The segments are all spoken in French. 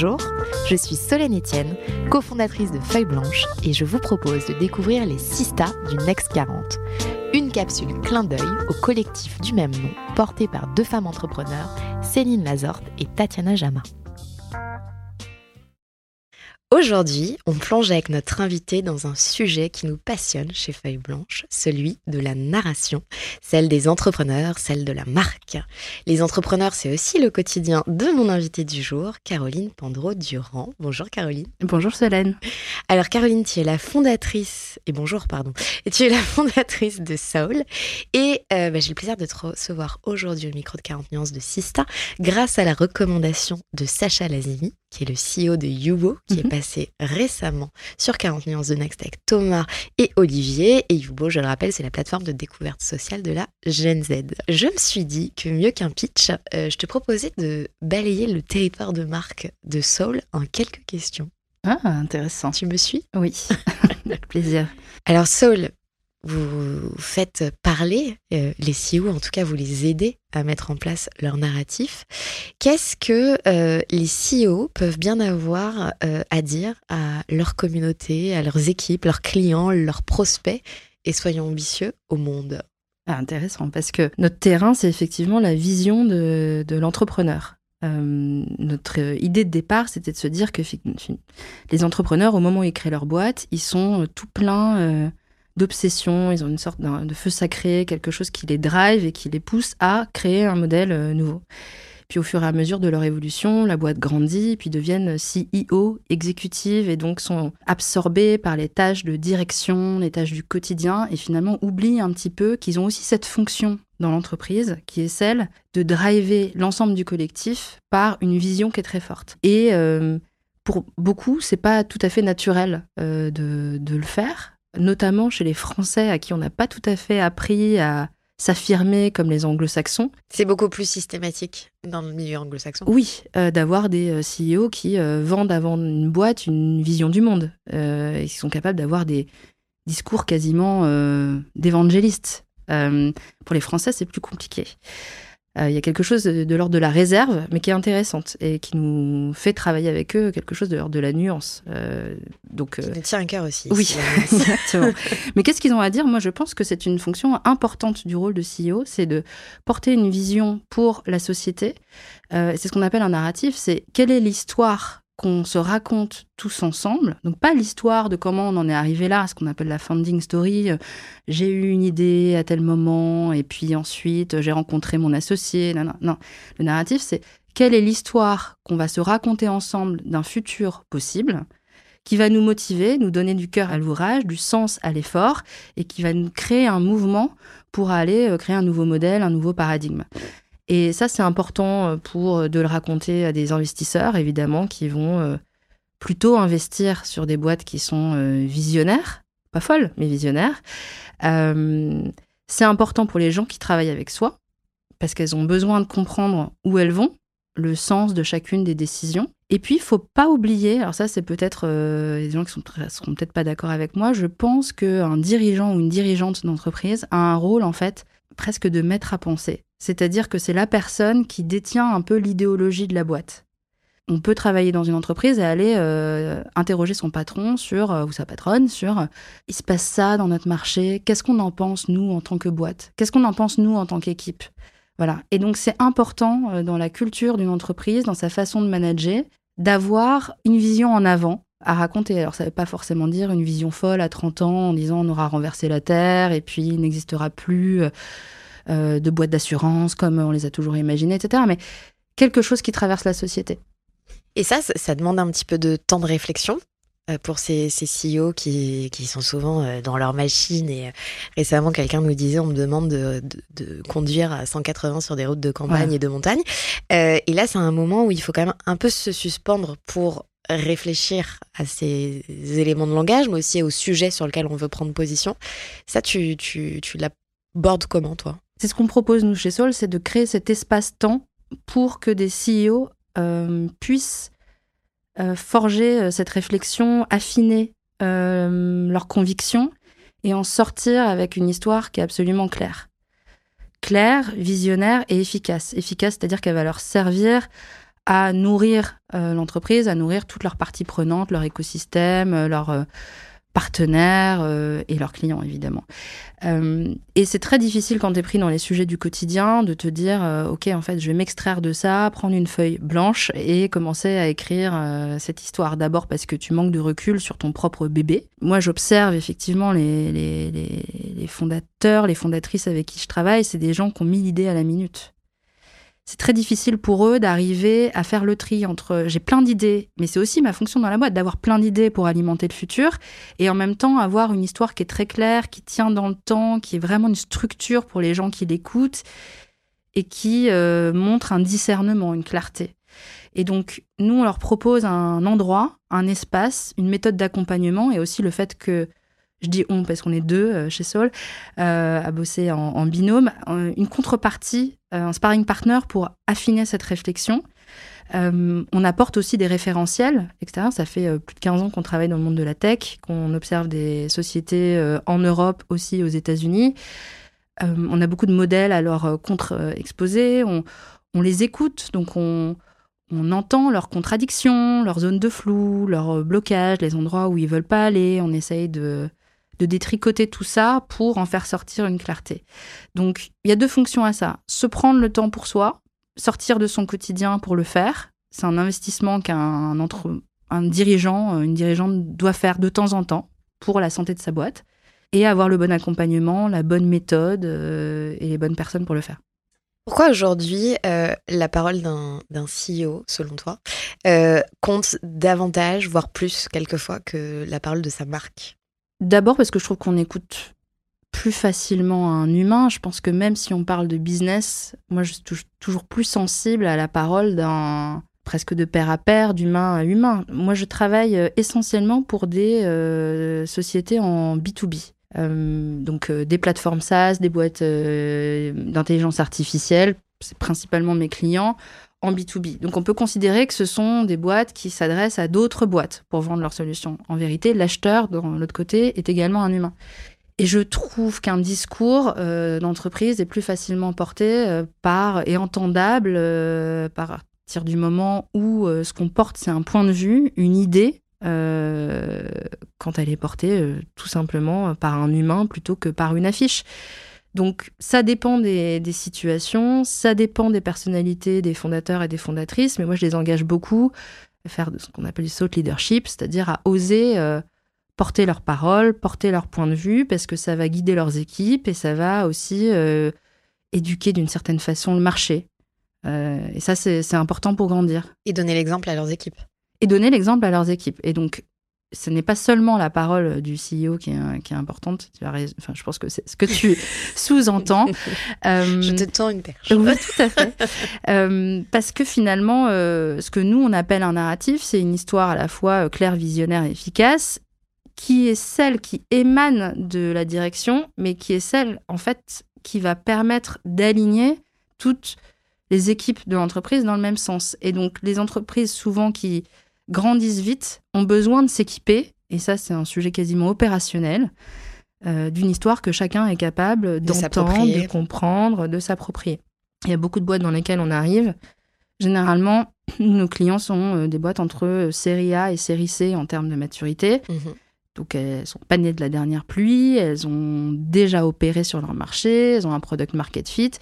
Bonjour, je suis Solène Etienne, cofondatrice de Feuille Blanche et je vous propose de découvrir les Sista du Next 40. Une capsule clin d'œil au collectif du même nom porté par deux femmes entrepreneurs, Céline Lazorte et Tatiana Jama. Aujourd'hui, on plonge avec notre invité dans un sujet qui nous passionne chez Feuille Blanche, celui de la narration, celle des entrepreneurs, celle de la marque. Les entrepreneurs, c'est aussi le quotidien de mon invité du jour, Caroline Pandreau-Durand. Bonjour Caroline. Bonjour Solène. Alors Caroline, tu es la fondatrice, et bonjour pardon, et tu es la fondatrice de Soul, et euh, bah, j'ai le plaisir de te recevoir aujourd'hui au micro de 40 nuances de Sista, grâce à la recommandation de Sacha Lazimi, qui est le CEO de Yubo, qui est Mhm. passé récemment sur 40 nuances de Next avec Thomas et Olivier. Et Yubo, je le rappelle, c'est la plateforme de découverte sociale de la Gen Z. Je me suis dit que mieux qu'un pitch, euh, je te proposais de balayer le territoire de marque de Soul en quelques questions. Ah, intéressant. Tu me suis? Oui, avec plaisir. Alors Soul, vous faites parler euh, les CEO, en tout cas vous les aidez à mettre en place leur narratif. Qu'est-ce que euh, les CEO peuvent bien avoir euh, à dire à leur communauté, à leurs équipes, leurs clients, leurs prospects? Et soyons ambitieux au monde Ah, intéressant, parce que notre terrain, c'est effectivement la vision de, l'entrepreneur. Notre idée de départ, c'était de se dire que les entrepreneurs, au moment où ils créent leur boîte, ils sont tout pleins d'obsessions, ils ont une sorte de feu sacré, quelque chose qui les drive et qui les pousse à créer un modèle euh, nouveau. Puis au fur et à mesure de leur évolution, la boîte grandit, puis deviennent CEO, exécutives, et donc sont absorbés par les tâches de direction, les tâches du quotidien, et finalement oublient un petit peu qu'ils ont aussi cette fonction dans l'entreprise, qui est celle de driver l'ensemble du collectif par une vision qui est très forte. Et euh, pour beaucoup, c'est pas tout à fait naturel euh, de le faire, notamment chez les Français à qui on n'a pas tout à fait appris à s'affirmer comme les anglo-saxons. C'est beaucoup plus systématique dans le milieu anglo-saxon. Oui, euh, d'avoir des euh, CEO qui euh, vendent avant une boîte une vision du monde euh, et qui sont capables d'avoir des discours quasiment d'évangélistes. Pour les Français, c'est plus compliqué. Euh, Il y a quelque chose de, de l'ordre de la réserve, mais qui est intéressante et qui nous fait travailler avec eux quelque chose de l'ordre de la nuance. Euh, donc, euh, tient à cœur aussi. oui, exactement. Mais qu'est-ce qu'ils ont à dire? Moi, je pense que c'est une fonction importante du rôle de CEO, c'est de porter une vision pour la société. Euh, c'est ce qu'on appelle un narratif, c'est quelle est l'histoire qu'on se raconte tous ensemble. Donc pas l'histoire de comment on en est arrivé là, ce qu'on appelle la founding story. Euh, J'ai eu une idée à tel moment et puis ensuite euh, j'ai rencontré mon associé. Non, non, non. Le narratif, c'est quelle est l'histoire qu'on va se raconter ensemble d'un futur possible qui va nous motiver, nous donner du cœur à l'ouvrage, du sens à l'effort, et qui va nous créer un mouvement pour aller euh, créer un nouveau modèle, un nouveau paradigme. Et ça, c'est important euh, pour euh, de le raconter à des investisseurs, évidemment, qui vont euh, plutôt investir sur des boîtes qui sont visionnaires, pas folles, mais visionnaires. C'est important pour les gens qui travaillent avec soi, parce qu'elles ont besoin de comprendre où elles vont, le sens de chacune des décisions. Et puis, il faut pas oublier, alors ça, c'est peut-être euh, des gens qui très- seront peut-être pas d'accord avec moi, je pense qu'un dirigeant ou une dirigeante d'entreprise a un rôle, en fait, presque de maître à penser. C'est-à-dire que c'est la personne qui détient un peu l'idéologie de la boîte. On peut travailler dans une entreprise et aller euh, interroger son patron sur, euh, ou sa patronne sur il se passe ça dans notre marché, qu'est-ce qu'on en pense nous en tant que boîte? Qu'est-ce qu'on en pense nous en tant qu'équipe? Voilà. Et donc c'est important euh, dans la culture d'une entreprise, dans sa façon de manager, d'avoir une vision en avant à raconter. Alors ça ne veut pas forcément dire une vision folle à 30 ans en disant on aura renversé la Terre et puis il n'existera plus euh, de boîtes d'assurance comme on les a toujours imaginées, etc. Mais quelque chose qui traverse la société. Et ça, ça demande un petit peu de temps de réflexion euh, pour ces, ces CEO qui, qui, sont souvent euh, dans leur machine. Et récemment, quelqu'un nous disait, on me demande de, de, conduire à 180 sur des routes de campagne et de montagne. Euh, et là, c'est un moment où il faut quand même un peu se suspendre pour réfléchir à ces éléments de langage, mais aussi au sujet sur lequel on veut prendre position. Ça, tu, tu, tu l'abordes comment, toi? C'est ce qu'on propose, nous, chez Sol, c'est de créer cet espace-temps pour que des CEO euh, puissent euh, forger euh, cette réflexion, affiner leurs convictions et en sortir avec une histoire qui est absolument claire. Claire, visionnaire et efficace. Efficace, c'est-à-dire qu'elle va leur servir à nourrir l'entreprise, à nourrir toutes leurs parties prenantes, leur écosystème, leur partenaires euh, et leurs clients, évidemment. Euh, et c'est très difficile quand tu es pris dans les sujets du quotidien de te dire, euh, OK, en fait, je vais m'extraire de ça, prendre une feuille blanche et commencer à écrire cette histoire. D'abord parce que tu manques de recul sur ton propre bébé. Moi, j'observe effectivement les, les, les fondateurs, les fondatrices avec qui je travaille, c'est des gens qui ont mis l'idée à la minute c'est très difficile pour eux d'arriver à faire le tri entre j'ai plein d'idées, mais c'est aussi ma fonction dans la boîte d'avoir plein d'idées pour alimenter le futur et en même temps avoir une histoire qui est très claire, qui tient dans le temps, qui est vraiment une structure pour les gens qui l'écoutent et qui euh, montre un discernement, une clarté. Et donc, nous, on leur propose un endroit, un espace, une méthode d'accompagnement et aussi le fait que je dis on parce qu'on est deux euh, chez Sol, euh, à bosser en, binôme, une contrepartie, euh, un sparring partner pour affiner cette réflexion. on apporte aussi des référentiels, etc. Ça fait plus de 15 ans qu'on travaille dans le monde de la tech, qu'on observe des sociétés en Europe, aussi aux États-Unis. on a beaucoup de modèles à leur contre-exposer, on, on, les écoute, donc on, on entend leurs contradictions, leurs zones de flou, leurs blocages, les endroits où ils veulent pas aller. On essaye de, de détricoter tout ça pour en faire sortir une clarté. Donc, il y a deux fonctions à ça. Se prendre le temps pour soi, sortir de son quotidien pour le faire. C'est un investissement qu'un un dirigeant, euh, une dirigeante doit faire de temps en temps pour la santé de sa boîte et avoir le bon accompagnement, la bonne méthode euh, et les bonnes personnes pour le faire. Pourquoi aujourd'hui euh, la parole d'un CEO, selon toi, compte davantage, voire plus quelquefois, que la parole de sa marque? D'abord parce que je trouve qu'on écoute plus facilement un humain. Je pense que même si on parle de business, moi je suis toujours plus sensible à la parole d'un presque de pair à pair, d'humain à humain. Moi je travaille euh, essentiellement pour des euh, sociétés en B2B. Euh, donc des plateformes SaaS, des boîtes d'intelligence artificielle, c'est principalement mes clients en B2B. Donc on peut considérer que ce sont des boîtes qui s'adressent à d'autres boîtes pour vendre leurs solutions. En vérité, l'acheteur, de l'autre côté, est également un humain. Et je trouve qu'un discours euh, d'entreprise est plus facilement porté euh, par et entendable euh, à partir du moment où ce qu'on porte, c'est un point de vue, une idée, quand elle est portée tout simplement par un humain plutôt que par une affiche. Donc ça dépend des, situations, ça dépend des personnalités des fondateurs et des fondatrices, mais moi je les engage beaucoup à faire ce qu'on appelle du thought leadership, c'est-à-dire à oser euh, porter leur parole, porter leur point de vue, parce que ça va guider leurs équipes et ça va aussi euh, éduquer d'une certaine façon le marché. Euh, et ça, c'est important pour grandir. Et donner l'exemple à leurs équipes. Et donner l'exemple à leurs équipes. Et donc, ce n'est pas seulement la parole du CEO qui est, qui est importante. Enfin, je pense que c'est ce que tu sous-entends. Euh, je te tends une perche. Oui, tout à fait. Euh, parce que finalement, euh, ce que nous, on appelle un narratif, c'est une histoire à la fois claire, visionnaire et efficace, qui est celle qui émane de la direction, mais qui est celle, en fait, qui va permettre d'aligner toutes les équipes de l'entreprise dans le même sens. Et donc, les entreprises, souvent, qui grandissent vite, ont besoin de s'équiper, et ça c'est un sujet quasiment opérationnel, euh, d'une histoire que chacun est capable d'entendre, de, comprendre, de s'approprier. Il y a beaucoup de boîtes dans lesquelles on arrive. Généralement, nos clients sont euh, des boîtes entre série A et série C en termes de maturité. Mhm. Donc elles sont pas nées de la dernière pluie, elles ont déjà opéré sur leur marché, elles ont un product market fit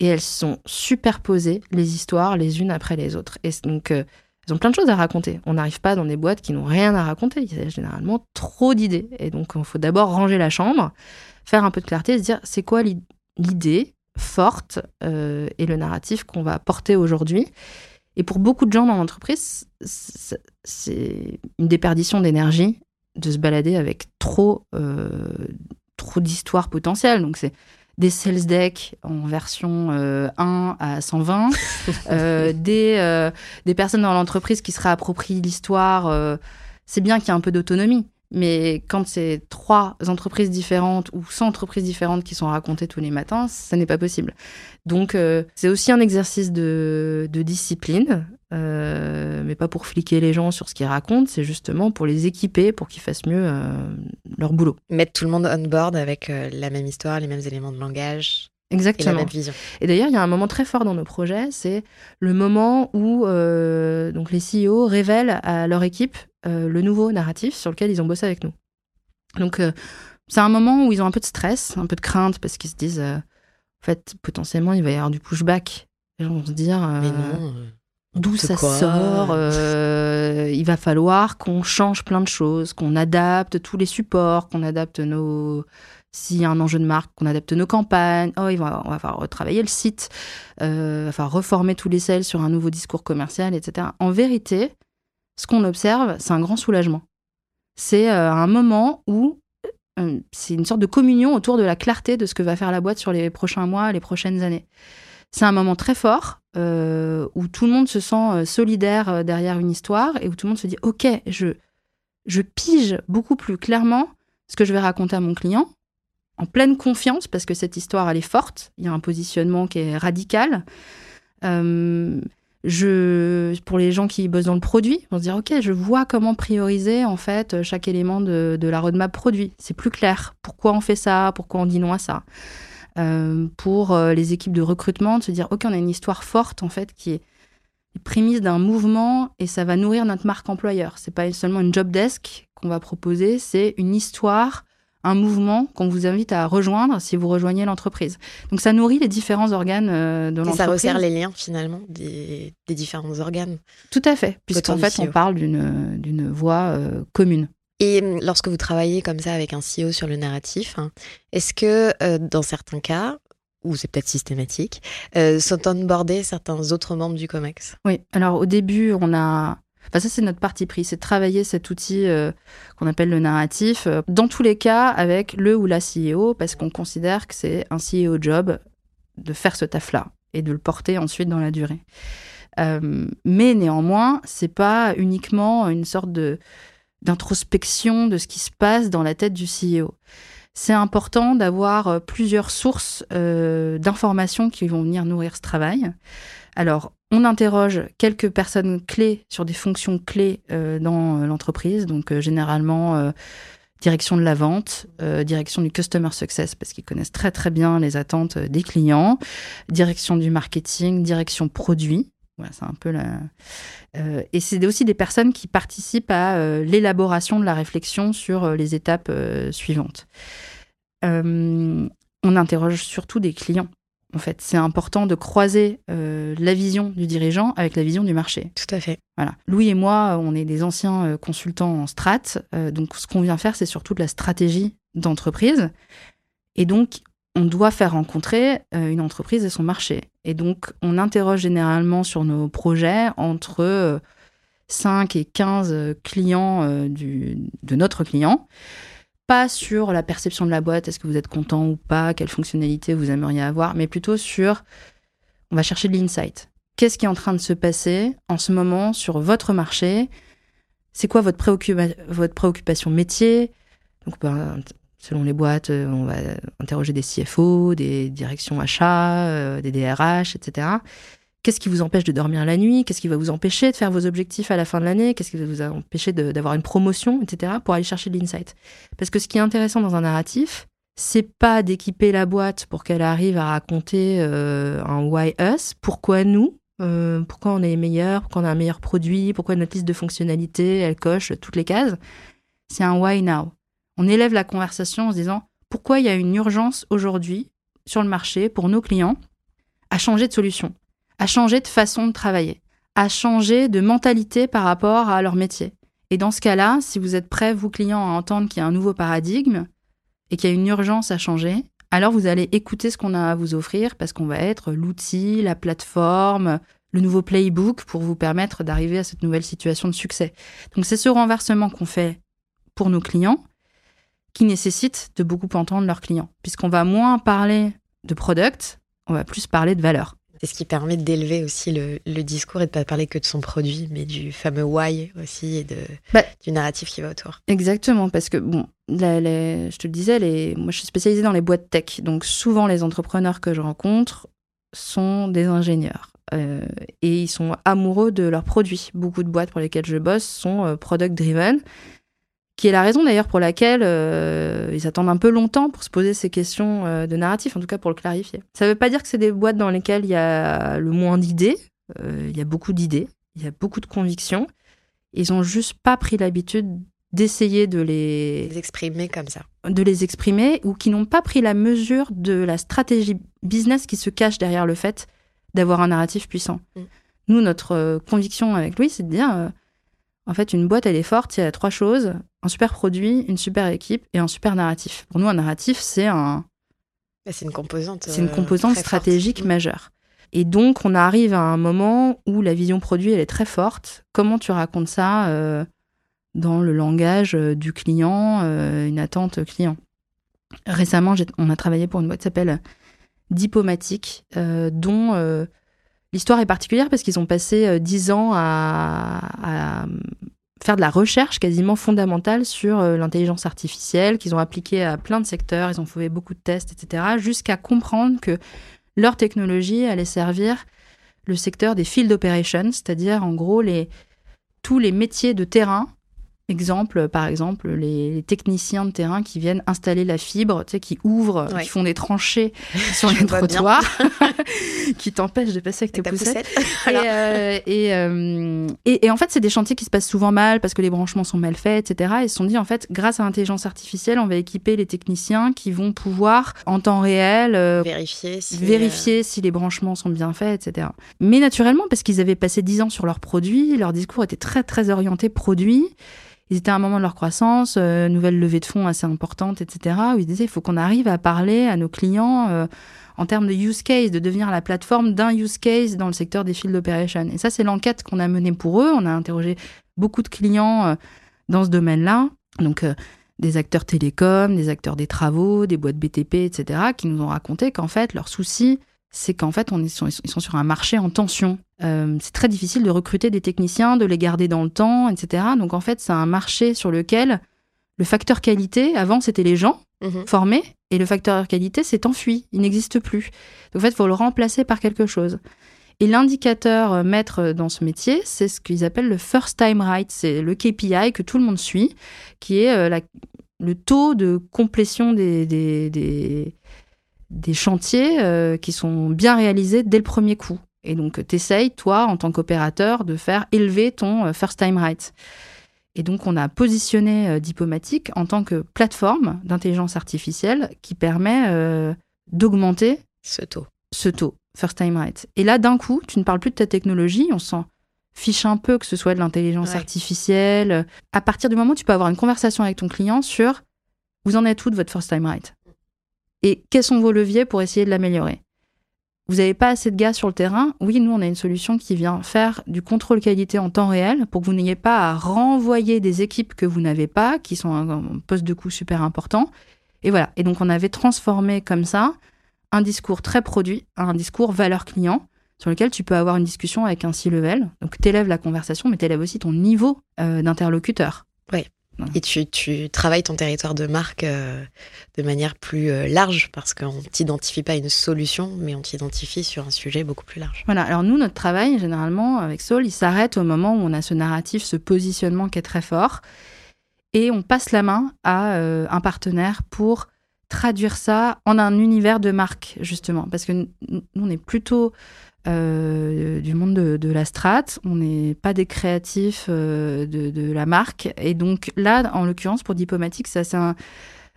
et elles sont superposées les histoires les unes après les autres. Et donc euh, elles ont plein de choses à raconter. On n'arrive pas dans des boîtes qui n'ont rien à raconter. Il y a généralement trop d'idées. Et donc, il faut d'abord ranger la chambre, faire un peu de clarté se dire c'est quoi l'idée forte euh, et le narratif qu'on va porter aujourd'hui? Et pour beaucoup de gens dans l'entreprise, c'est une déperdition d'énergie de se balader avec trop, euh, trop d'histoires potentielles. Donc, c'est des sales decks en version 1 euh, à 120, euh, des, euh, des personnes dans l'entreprise qui se réapproprient l'histoire. c'est bien qu'il y ait un peu d'autonomie, mais quand c'est trois entreprises différentes ou 100 entreprises différentes qui sont racontées tous les matins, ça n'est pas possible. Donc c'est aussi un exercice de, de discipline, euh, mais pas pour fliquer les gens sur ce qu'ils racontent, c'est justement pour les équiper, pour qu'ils fassent mieux euh, leur boulot. Mettre tout le monde on board avec euh, la même histoire, les mêmes éléments de langage. Exactement. Et la même vision. Et d'ailleurs, il y a un moment très fort dans nos projets, c'est le moment où donc les CEO révèlent à leur équipe le nouveau narratif sur lequel ils ont bossé avec nous. Donc, c'est un moment où ils ont un peu de stress, un peu de crainte, parce qu'ils se disent, en fait, potentiellement, il va y avoir du pushback. Les gens vont se dire, mais non d'où ça sort. Euh, il va falloir qu'on change plein de choses, qu'on adapte tous les supports, qu'on adapte nos. S'il y a un enjeu de marque, qu'on adapte nos campagnes. Oh, il va, on va falloir retravailler le site, euh, enfin reformer tous les sels sur un nouveau discours commercial, etc. En vérité, ce qu'on observe, c'est un grand soulagement. C'est euh, un moment où euh, c'est une sorte de communion autour de la clarté de ce que va faire la boîte sur les prochains mois, les prochaines années. C'est un moment très fort euh, où tout le monde se sent euh, solidaire euh, derrière une histoire et où tout le monde se dit ok je je pige beaucoup plus clairement ce que je vais raconter à mon client en pleine confiance parce que cette histoire elle est forte. Il y a un positionnement qui est radical. Je pour les gens qui bossent dans le produit vont se dire ok je vois comment prioriser en fait chaque élément de la roadmap produit. C'est plus clair. Pourquoi on fait ça? Pourquoi on dit non à ça? Euh, pour euh, les équipes de recrutement, de se dire, OK, on a une histoire forte, en fait, qui est prémisse d'un mouvement et ça va nourrir notre marque employeur. C'est pas seulement une job desk qu'on va proposer, c'est une histoire, un mouvement qu'on vous invite à rejoindre si vous rejoignez l'entreprise. Donc ça nourrit les différents organes euh, de l'entreprise. Ça resserre les liens finalement des, différents organes. Tout à fait, puisqu'en fait on parle d'une voix commune. Et hum, lorsque vous travaillez comme ça avec un CEO sur le narratif, hein, est-ce que euh, dans certains cas, ou c'est peut-être systématique, euh, sont onboardés certains autres membres du COMEX? Oui, alors au début, on a... Enfin, ça, c'est notre parti pris, c'est de travailler cet outil euh, qu'on appelle le narratif, dans tous les cas avec le ou la CEO, parce qu'on considère que c'est un CEO job de faire ce taf-là et de le porter ensuite dans la durée. mais néanmoins, c'est pas uniquement une sorte de d'introspection de ce qui se passe dans la tête du CEO. C'est important d'avoir euh, plusieurs sources euh, d'informations qui vont venir nourrir ce travail. Alors, on interroge quelques personnes clés sur des fonctions clés euh, dans l'entreprise, donc généralement direction de la vente, direction du customer success, parce qu'ils connaissent très très bien les attentes des clients, direction du marketing, direction produit, c'est un peu la. Euh, et c'est aussi des personnes qui participent à euh, l'élaboration de la réflexion sur euh, les étapes suivantes. on interroge surtout des clients. En fait, c'est important de croiser la vision du dirigeant avec la vision du marché. Tout à fait. Voilà. Louis et moi, on est des anciens consultants en strat. donc, ce qu'on vient faire, c'est surtout de la stratégie d'entreprise. Et donc, on doit faire rencontrer une entreprise et son marché. Et donc, on interroge généralement sur nos projets entre 5 euh, et 15 euh, clients de notre client. Pas sur la perception de la boîte, est-ce que vous êtes content ou pas, quelle fonctionnalité vous aimeriez avoir, mais plutôt sur, on va chercher de l'insight. Qu'est-ce qui est en train de se passer en ce moment sur votre marché? C'est quoi votre, votre préoccupation métier? Donc, ben, selon les boîtes, euh, on va interroger des CFO, des directions achats, euh, des DRH, etc. Qu'est-ce qui vous empêche de dormir la nuit? Qu'est-ce qui va vous empêcher de faire vos objectifs à la fin de l'année? Qu'est-ce qui va vous empêcher d'avoir une promotion, etc. pour aller chercher de l'insight? Parce que ce qui est intéressant dans un narratif, c'est pas d'équiper la boîte pour qu'elle arrive à raconter euh, un why us, pourquoi nous, pourquoi on est les meilleurs, pourquoi on a un meilleur produit, pourquoi notre liste de fonctionnalités, elle coche toutes les cases. C'est un why now on élève la conversation en se disant pourquoi il y a une urgence aujourd'hui sur le marché pour nos clients à changer de solution, à changer de façon de travailler, à changer de mentalité par rapport à leur métier? Et dans ce cas-là, si vous êtes prêt, vous clients, à entendre qu'il y a un nouveau paradigme et qu'il y a une urgence à changer, alors vous allez écouter ce qu'on a à vous offrir parce qu'on va être l'outil, la plateforme, le nouveau playbook pour vous permettre d'arriver à cette nouvelle situation de succès. Donc c'est ce renversement qu'on fait pour nos clients qui nécessite de beaucoup entendre leurs clients, puisqu'on va moins parler de product, on va plus parler de valeur. C'est ce qui permet d'élever aussi le, discours et de pas parler que de son produit, mais du fameux why aussi et de, bah, du narratif qui va autour. Exactement, parce que bon, je te le disais, les, moi je suis spécialisée dans les boîtes tech, donc souvent les entrepreneurs que je rencontre sont des ingénieurs. Euh, et ils sont amoureux de leurs produits. Beaucoup de boîtes pour lesquelles je bosse sont euh, product driven qui est la raison d'ailleurs pour laquelle euh, ils attendent un peu longtemps pour se poser ces questions euh, de narratif, en tout cas pour le clarifier. Ça ne veut pas dire que c'est des boîtes dans lesquelles il y a le moins d'idées, euh, il y a beaucoup d'idées, il y a beaucoup de convictions. Ils n'ont juste pas pris l'habitude d'essayer de les... les... exprimer comme ça. De les exprimer, ou qui n'ont pas pris la mesure de la stratégie business qui se cache derrière le fait d'avoir un narratif puissant. Mm. Nous, notre conviction avec Louis, c'est de dire en fait, une boîte, elle est forte, il y a trois choses un super produit, une super équipe et un super narratif. Pour nous, un narratif, c'est un. Bah, c'est une composante. C'est une euh, composante stratégique majeure. Et donc, on arrive à un moment où la vision produit, elle est très forte. Comment tu racontes ça euh, dans le langage euh, du client, une attente client? Récemment, on a travaillé pour une boîte qui s'appelle Diplomatique, dont L'histoire est particulière parce qu'ils ont passé euh, dix ans à, faire de la recherche quasiment fondamentale sur euh, l'intelligence artificielle, qu'ils ont appliqué à plein de secteurs, ils ont fait beaucoup de tests, etc., jusqu'à comprendre que leur technologie allait servir le secteur des field operations, c'est-à-dire en gros tous les métiers de terrain Exemple, par exemple, les techniciens de terrain qui viennent installer la fibre, tu sais, qui ouvrent, qui font des tranchées sur les trottoirs, qui t'empêchent de passer avec, tes poussettes. Euh, euh, et, et, en fait, c'est des chantiers qui se passent souvent mal parce que les branchements sont mal faits, etc. Et ils se sont dit, en fait, grâce à l'intelligence artificielle, on va équiper les techniciens qui vont pouvoir, en temps réel, euh, vérifier, si, vérifier si les branchements sont bien faits, etc. Mais naturellement, parce qu'ils avaient passé dix ans sur leurs produits, leur discours était très, très orienté produit ils étaient à un moment de leur croissance, euh, nouvelle levée de fonds assez importante, etc., où ils disaient il faut qu'on arrive à parler à nos clients euh, en termes de use case, de devenir la plateforme d'un use case dans le secteur des field operations. Et ça, c'est l'enquête qu'on a menée pour eux. On a interrogé beaucoup de clients euh, dans ce domaine-là. Donc, des acteurs télécoms, des acteurs des travaux, des boîtes BTP, etc., qui nous ont raconté qu'en fait, leur souci, c'est qu'en fait, on est ils sont sur un marché en tension. Euh, c'est très difficile de recruter des techniciens, de les garder dans le temps, etc. Donc en fait, c'est un marché sur lequel le facteur qualité, avant, c'était les gens mhm. formés, et le facteur qualité s'est enfui, il n'existe plus. Donc en fait, il faut le remplacer par quelque chose. Et l'indicateur euh, maître dans ce métier, c'est ce qu'ils appellent le first time right, c'est le KPI que tout le monde suit, qui est euh, le taux de complétion des, des, chantiers qui sont bien réalisés dès le premier coup. Et donc, tu essayes, toi, en tant qu'opérateur, de faire élever ton euh, first time right. Et donc, on a positionné euh, Diplomatique en tant que plateforme d'intelligence artificielle qui permet euh, d'augmenter ce taux. Ce taux, first time right. Et là, d'un coup, tu ne parles plus de ta technologie, on s'en fiche un peu que ce soit de l'intelligence artificielle. À partir du moment où tu peux avoir une conversation avec ton client sur vous en êtes où de votre first time right? Et quels sont vos leviers pour essayer de l'améliorer? Vous n'avez pas assez de gars sur le terrain? Oui, nous, on a une solution qui vient faire du contrôle qualité en temps réel pour que vous n'ayez pas à renvoyer des équipes que vous n'avez pas, qui sont un poste de coût super important. Et voilà. Et donc, on avait transformé comme ça un discours très produit à un discours valeur client sur lequel tu peux avoir une discussion avec un C-level. Donc, tu élèves la conversation, mais tu élèves aussi ton niveau euh, d'interlocuteur. Oui. Et tu, travailles ton territoire de marque euh, de manière plus euh, large parce qu'on t'identifie pas une solution, mais on t'identifie sur un sujet beaucoup plus large. Voilà. Alors nous, notre travail, généralement, avec Soul, il s'arrête au moment où on a ce narratif, ce positionnement qui est très fort. Et on passe la main à euh, un partenaire pour traduire ça en un univers de marque, justement. Parce que nous, on est plutôt euh, du monde de, la strate. On n'est pas des créatifs euh, de, la marque. Et donc là, en l'occurrence, pour Diplomatique, c'est assez,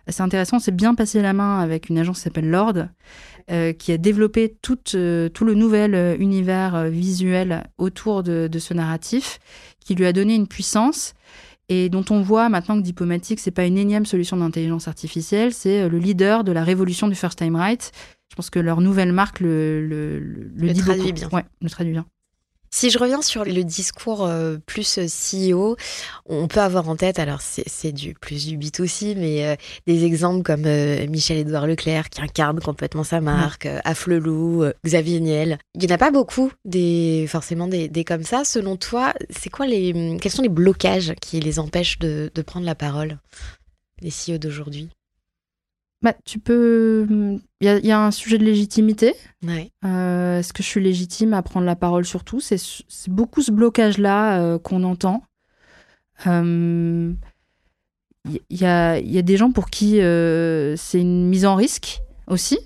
assez intéressant. C'est bien passé la main avec une agence qui s'appelle Lord, euh, qui a développé tout, le nouvel univers visuel autour de, ce narratif, qui lui a donné une puissance et dont on voit maintenant que Diplomatique, c'est pas une énième solution d'intelligence artificielle, c'est le leader de la révolution du first time right. Je pense que leur nouvelle marque le, le, le, dit traduit bien. Ouais, le traduit bien. Si je reviens sur le discours euh, plus euh, CEO, on peut avoir en tête, alors c'est du plus du B2C, mais euh, des exemples comme Michel-Édouard Leclerc qui incarne complètement sa marque, Afflelou, Xavier Niel. Il n'y en a pas beaucoup, des, forcément des, des comme ça. Selon toi, c'est quoi les, quels sont les blocages qui les empêchent de, de prendre la parole, les CEO d'aujourd'hui? Bah, tu peux. Il y, a un sujet de légitimité. Ouais. Euh, est-ce que je suis légitime à prendre la parole sur tout? C'est beaucoup ce blocage-là euh, qu'on entend. Il euh, y, a, y, a, des gens pour qui c'est une mise en risque aussi.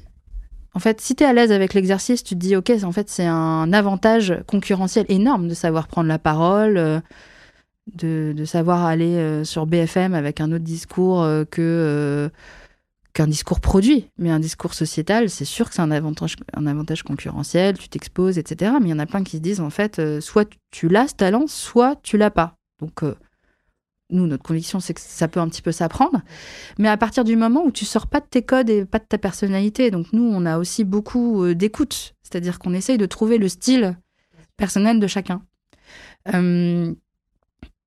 En fait, si tu es à l'aise avec l'exercice, tu te dis, OK, en fait, c'est un avantage concurrentiel énorme de savoir prendre la parole, de, de, savoir aller sur BFM avec un autre discours que qu'un discours produit, mais un discours sociétal, c'est sûr que c'est un avantage, concurrentiel, tu t'exposes, etc. Mais il y en a plein qui se disent, en fait, euh, soit tu l'as ce talent, soit tu l'as pas. Donc, euh, nous, notre conviction, c'est que ça peut un petit peu s'apprendre. Mais à partir du moment où tu sors pas de tes codes et pas de ta personnalité, donc nous, on a aussi beaucoup euh, d'écoute, c'est-à-dire qu'on essaye de trouver le style personnel de chacun.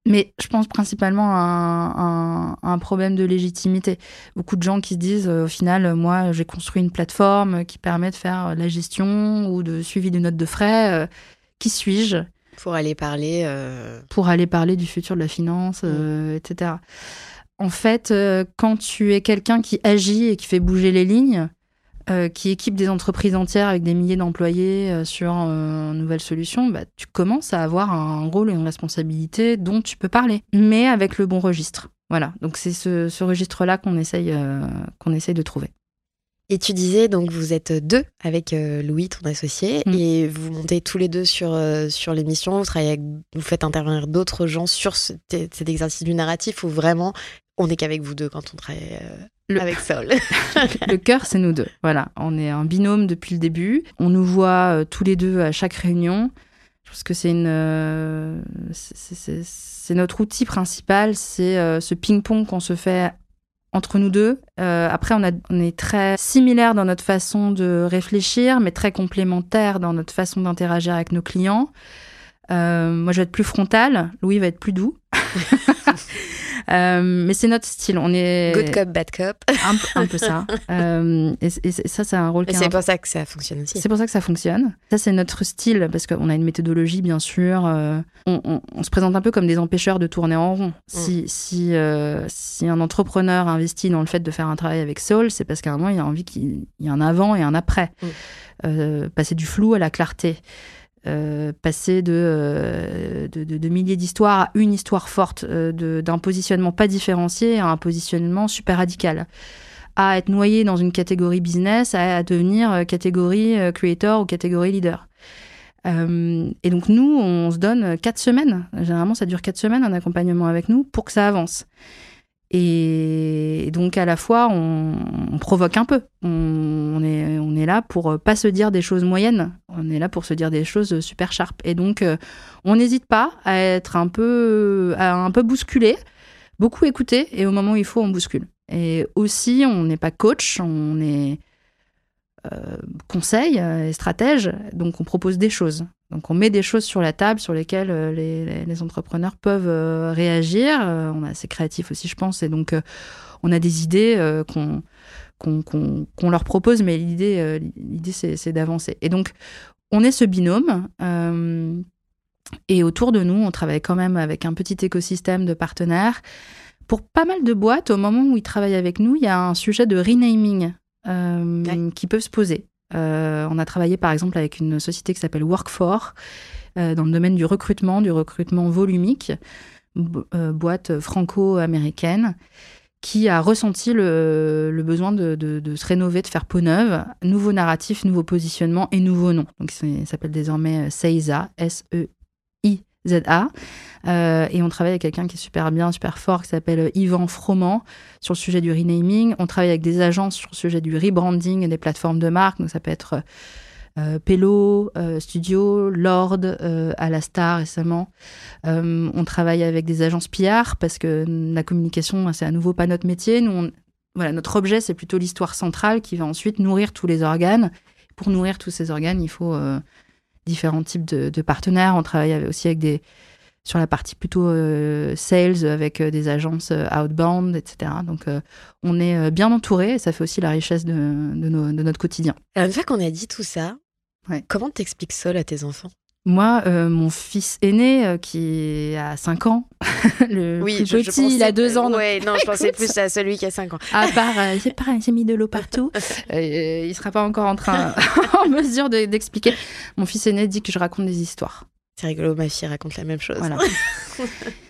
Mais je pense principalement à un, problème de légitimité. Beaucoup de gens qui se disent, euh, au final, moi, j'ai construit une plateforme qui permet de faire la gestion ou de suivi de notes de frais. Euh, qui suis-je Pour aller parler. Euh, Pour aller parler du futur de la finance, mm. etc. En fait, quand tu es quelqu'un qui agit et qui fait bouger les lignes, euh, qui équipe des entreprises entières avec des milliers d'employés euh, sur euh, une nouvelle solution, bah, tu commences à avoir un rôle et une responsabilité dont tu peux parler, mais avec le bon registre. Voilà, donc c'est ce, registre-là qu'on essaye, qu'on essaye de trouver. Et tu disais, donc vous êtes deux avec Louis, ton associé, mm. et vous montez tous les deux sur, sur l'émission, vous, travaillez vous faites intervenir d'autres gens sur cet exercice du narratif où vraiment on n'est qu'avec vous deux quand on travaille avec Sol. le cœur, c'est nous deux. Voilà, on est un binôme depuis le début. On nous voit euh, tous les deux à chaque réunion. Je pense que c'est une, euh, c'est notre outil principal, c'est euh, ce ping-pong qu'on se fait entre nous deux. après, on, a, on est très similaires dans notre façon de réfléchir, mais très complémentaires dans notre façon d'interagir avec nos clients. moi, je vais être plus frontal, Louis va être plus doux. Euh, mais c'est notre style. On est good cop, bad cop. Un, peu ça. Euh, et, ça, c'est un rôle. C'est pour ça que ça fonctionne aussi. C'est pour ça que ça fonctionne. Ça, c'est notre style parce qu'on a une méthodologie, bien sûr. Euh, on, se présente un peu comme des empêcheurs de tourner en rond. Mm. Si si si un entrepreneur investit dans le fait de faire un travail avec Soul, c'est parce qu'à un moment, il a envie qu'il y ait un avant et un après. Mm. passer du flou à la clarté. Euh, passer euh, de, de, milliers d'histoires à une histoire forte, euh, d'un positionnement pas différencié à un positionnement super radical, à être noyé dans une catégorie business, à, devenir catégorie creator ou catégorie leader. et donc nous, on se donne quatre semaines. Généralement, ça dure quatre semaines un accompagnement avec nous pour que ça avance. Et donc à la fois, on, provoque un peu. On, est, on est là pour pas se dire des choses moyennes, on est là pour se dire des choses super sharp. Et donc, euh, on n'hésite pas à être un peu, à un peu bousculé, beaucoup écouter, et au moment où il faut, on bouscule. Et aussi, on n'est pas coach, on est euh, conseil et stratège, donc on propose des choses. Donc on met des choses sur la table sur lesquelles euh, les, entrepreneurs peuvent euh, réagir. Euh, on est assez créatif aussi, je pense, et donc on a des idées qu'on qu'on leur propose, mais l'idée l'idée c'est d'avancer. Et donc on est ce binôme. et autour de nous, on travaille quand même avec un petit écosystème de partenaires. Pour pas mal de boîtes, au moment où ils travaillent avec nous, il y a un sujet de renaming qui peut se poser. Euh, on a travaillé par exemple avec une société qui s'appelle Workfor euh, dans le domaine du recrutement, du recrutement volumique, euh, boîte franco-américaine qui a ressenti le, besoin de, se rénover, de faire peau neuve, nouveau narratif, nouveau positionnement et nouveau nom. Donc ça s'appelle désormais Seiza, S-E-I-Z-A. ZA. Euh, et on travaille avec quelqu'un qui est super bien, super fort, qui s'appelle Yvan Froment, sur le sujet du renaming. On travaille avec des agences sur le sujet du rebranding des plateformes de marque. Donc ça peut être euh, euh, Studio, Lord, euh, Alastar récemment. Euh, on travaille avec des agences PR parce que la communication, c'est à nouveau pas notre métier. Nous, voilà, notre objet, c'est plutôt l'histoire centrale qui va ensuite nourrir tous les organes. Pour nourrir tous ces organes, il faut euh, différents types de, de partenaires. On travaille aussi avec des sur la partie plutôt euh, sales avec euh, des agences euh, outbound, etc. Donc, euh, on est bien entouré et ça fait aussi la richesse de, de nos- de notre quotidien. Alors, une fois qu'on a dit tout ça, Ouais. comment t'expliques Sol à tes enfants? Moi, euh, mon fils aîné, euh, qui a 5 ans, le plus petit, il a 2 ans. donc- Ouais, non, je pensais plus à celui qui a 5 ans. À part, euh, j'ai pas- j'ai mis de l'eau partout. Euh, il sera pas encore en train, en mesure de- d'expliquer. Mon fils aîné dit que je raconte des histoires. C'est rigolo, ma fille raconte la même chose. Voilà.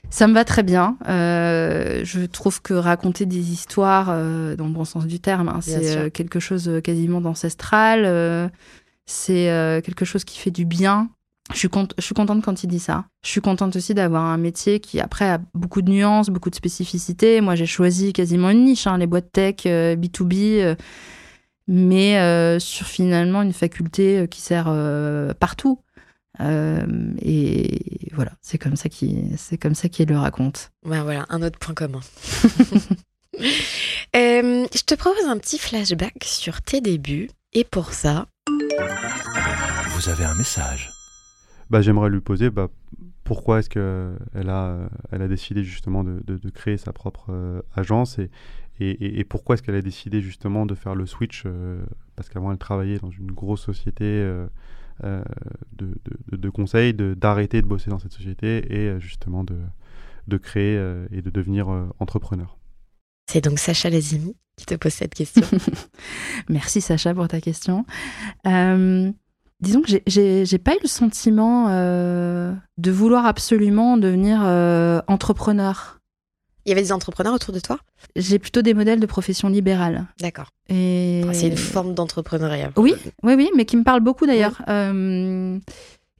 Ça me va très bien. Euh, je trouve que raconter des histoires, euh, dans le bon sens du terme, hein, c'est euh, quelque chose quasiment d'ancestral. c'est quelque chose qui fait du bien. Je suis, cont- je suis contente quand il dit ça. Je suis contente aussi d'avoir un métier qui, après, a beaucoup de nuances, beaucoup de spécificités. Moi, j'ai choisi quasiment une niche, hein, les boîtes tech, euh, B2B, euh, mais euh, sur finalement une faculté euh, qui sert euh, partout. Euh, et voilà, c'est comme ça qu'il c'est comme ça qu'il le raconte. Ben voilà, un autre point commun. Euh, je te propose un petit flashback sur tes débuts. Et pour ça, Vous avez un message. Bah, j'aimerais lui poser bah, pourquoi est-ce qu'elle a, elle a décidé justement de, de- de créer sa propre euh, agence et, et, et- et pourquoi est-ce qu'elle a décidé justement de faire le switch euh, parce qu'avant elle travaillait dans une grosse société euh, euh, de, de, conseil, de- d'arrêter de bosser dans cette société et euh, justement de, de créer euh, et de devenir euh, entrepreneur. c'est donc Sacha Lazimi qui te pose cette question. Merci Sacha pour ta question. Euh, disons que j'ai- pas eu le sentiment euh, de vouloir absolument devenir euh, entrepreneur. Il y avait des entrepreneurs autour de toi? J'ai plutôt des modèles de profession libérale. D'accord. Et C'est une forme d'entrepreneuriat. Oui, oui, oui, mais qui me parle beaucoup d'ailleurs. Euh,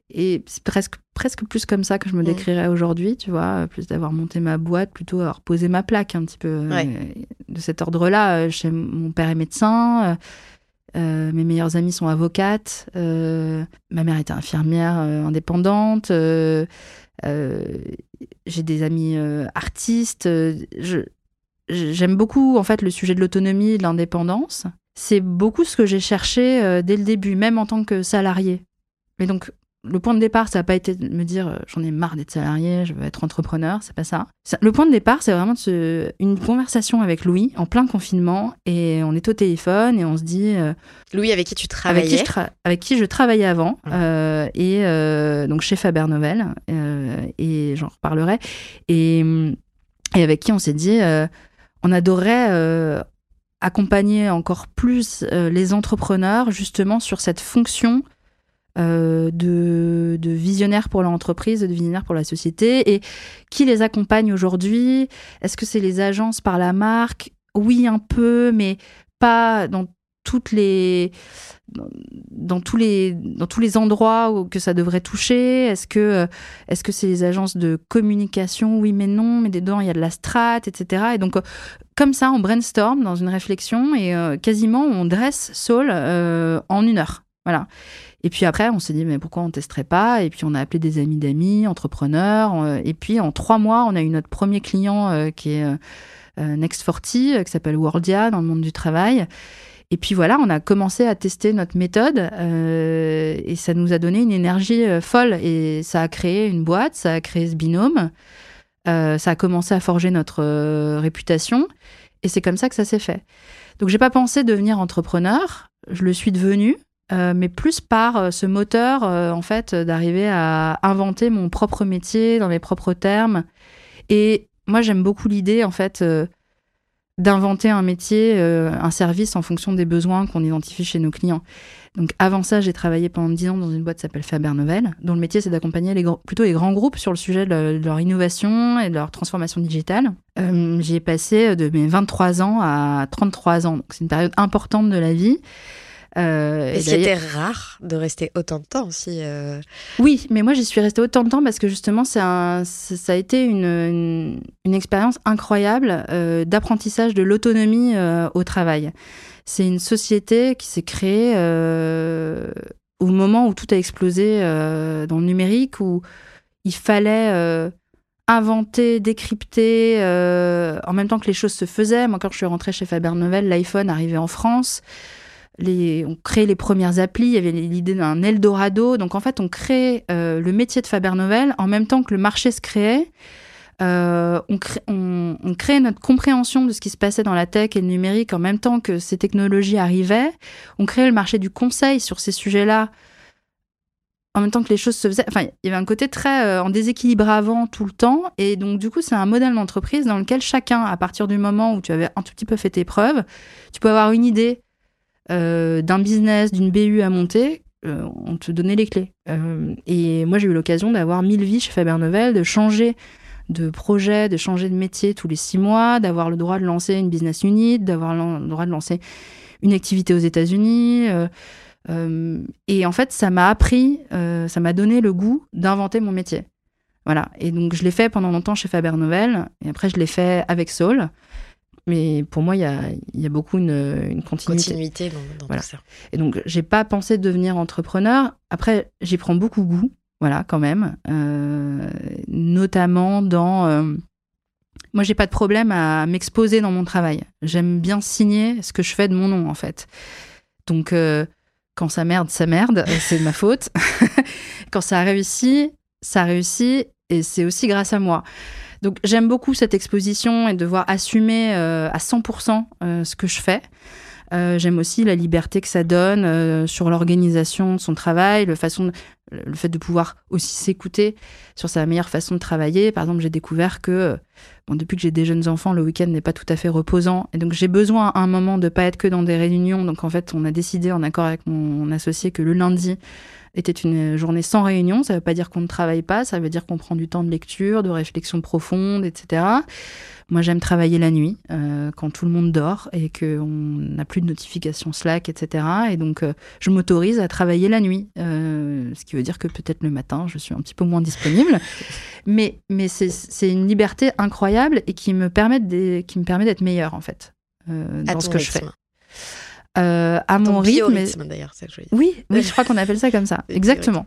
et c'est presque, presque plus comme ça que je me Mm. décrirais aujourd'hui, tu vois, plus d'avoir monté ma boîte, plutôt avoir posé ma plaque un petit peu Ouais. de cet ordre-là. Chez mon père est médecin, euh, mes meilleures amies sont avocates, euh, ma mère était infirmière euh, indépendante. j'ai des amis artistes. J'aime beaucoup en fait le sujet de l'autonomie et de l'indépendance. C'est beaucoup ce que j'ai cherché dès le début, même en tant que salarié. Mais donc, le point de départ, ça n'a pas été de me dire euh, j'en ai marre d'être salarié, je veux être entrepreneur, c'est pas ça. Le point de départ, c'est vraiment de se- une conversation avec Louis en plein confinement et on est au téléphone et on se dit euh, Louis, avec qui tu avec travaillais qui, je tra- avec qui je travaillais avant, Mhm. euh, et euh, donc chez Faber Novel, et j'en reparlerai, et, et avec qui on s'est dit, on adorerait euh, accompagner encore plus les entrepreneurs justement sur cette fonction euh, de, de visionnaire pour l'entreprise, de visionnaire pour la société, et qui les accompagne aujourd'hui? Est-ce que c'est les agences par la marque? Oui, un peu, mais pas dans toutes les dans, tous les dans tous les endroits où, que ça devrait toucher Est-ce que euh, est-ce que c'est les agences de communication? Oui, mais non. Mais dedans il y a de la strat, etc. Et donc euh, comme ça, on brainstorm dans une réflexion et euh, quasiment on dresse Soul euh, en une heure. Voilà. Et puis après, on s'est dit, mais pourquoi on testerait pas? Et puis on a appelé des amis d'amis, entrepreneurs. euh, et puis en trois mois, on a eu notre premier client euh, qui est euh, euh, Next40, euh, qui s'appelle Worldia dans le monde du travail. Et puis voilà, on a commencé à tester notre méthode et ça nous a donné une énergie folle et ça a créé une boîte, ça a créé ce binôme, ça a commencé à forger notre réputation et c'est comme ça que ça s'est fait. Donc j'ai pas pensé devenir entrepreneur, je le suis devenu, euh, mais plus par euh, ce moteur euh, en fait d'arriver à inventer mon propre métier dans mes propres termes. Et moi j'aime beaucoup l'idée en fait. d'inventer un métier, un service en fonction des besoins qu'on identifie chez nos clients. Donc avant ça, j'ai travaillé pendant 10 ans dans une boîte qui s'appelle Faber Novel, dont le métier c'est d'accompagner plutôt les grands groupes sur le sujet de, de leur innovation et de leur transformation digitale. J'y ai passé de mes 23 ans à 33 ans, donc c'est une période importante de la vie. Euh, Et et c'était rare de rester autant de temps aussi. euh. Oui, mais moi j'y suis restée autant de temps parce que justement un, ça a été une, une, une expérience incroyable euh, d'apprentissage de l'autonomie au travail. C'est une société qui s'est créée au moment où tout a explosé dans le numérique, où il fallait inventer, décrypter euh, en même temps que les choses se faisaient. Moi, quand je suis rentrée chez Faber Novel, l'iPhone arrivait en France. On crée les premières applis, il y avait l'idée d'un Eldorado. Donc en fait, on crée euh, le métier de Faber Novel en même temps que le marché se créait. Euh, on, crée, on crée notre compréhension de ce qui se passait dans la tech et le numérique en même temps que ces technologies arrivaient. On crée le marché du conseil sur ces sujets-là en même temps que les choses se faisaient. Enfin, il y avait un côté très euh, en déséquilibre avant tout le temps. Et donc, du coup, c'est un modèle d'entreprise dans lequel chacun, à partir du moment où tu avais un tout petit peu fait tes preuves, tu peux avoir une idée euh, d'un business, d'une BU à monter. euh, on te donnait les clés. Euh, et moi, j'ai eu l'occasion d'avoir mille vies chez Faber Novel, de changer de projet, de changer de métier tous les six mois, d'avoir le droit de lancer une business unit, d'avoir le droit de lancer une activité aux États-Unis. et en fait, ça m'a appris, ça m'a donné le goût d'inventer mon métier. Voilà. Et donc, je l'ai fait pendant longtemps chez Faber Novel. Et après, je l'ai fait avec Saul. Mais pour moi, il y a, il y a beaucoup une, une continuité. Continuité dans, dans Voilà. tout ça. Et donc, j'ai pas pensé devenir entrepreneur. Après, j'y prends beaucoup goût, voilà, quand même. Euh, notamment dans. euh, moi, j'ai pas de problème à m'exposer dans mon travail. J'aime bien signer ce que je fais de mon nom, en fait. Donc, euh, quand ça merde, ça merde, c'est de ma faute. quand ça a réussi, ça a réussi, et c'est aussi grâce à moi. Donc, j'aime beaucoup cette exposition et devoir assumer euh, à 100% euh, ce que je fais. Euh, J'aime aussi la liberté que ça donne sur l'organisation de son travail, le, fait de pouvoir aussi s'écouter sur sa meilleure façon de travailler. Par exemple, j'ai découvert que bon, depuis que j'ai des jeunes enfants, le week-end n'est pas tout à fait reposant. Et donc, j'ai besoin à un moment de pas être que dans des réunions. Donc, en fait, on a décidé en accord avec mon associé que le lundi était une journée sans réunion. Ça ne veut pas dire qu'on ne travaille pas, ça veut dire qu'on prend du temps de lecture, de réflexion profonde, etc. Moi, j'aime travailler la nuit, euh, quand tout le monde dort et qu'on n'a plus de notifications Slack, etc. Et donc, euh, je m'autorise à travailler la nuit, euh, ce qui veut dire que peut-être le matin, je suis un petit peu moins disponible. mais mais c'est- c'est une liberté incroyable et qui me permet de- qui me permet d'être meilleure, en fait, euh, dans ce que je fais. Euh, à Ton mon rythme. mais- biorhythme, d'ailleurs, c'est ça que je voulais dire. Oui, oui, je crois qu'on appelle ça comme ça. Exactement.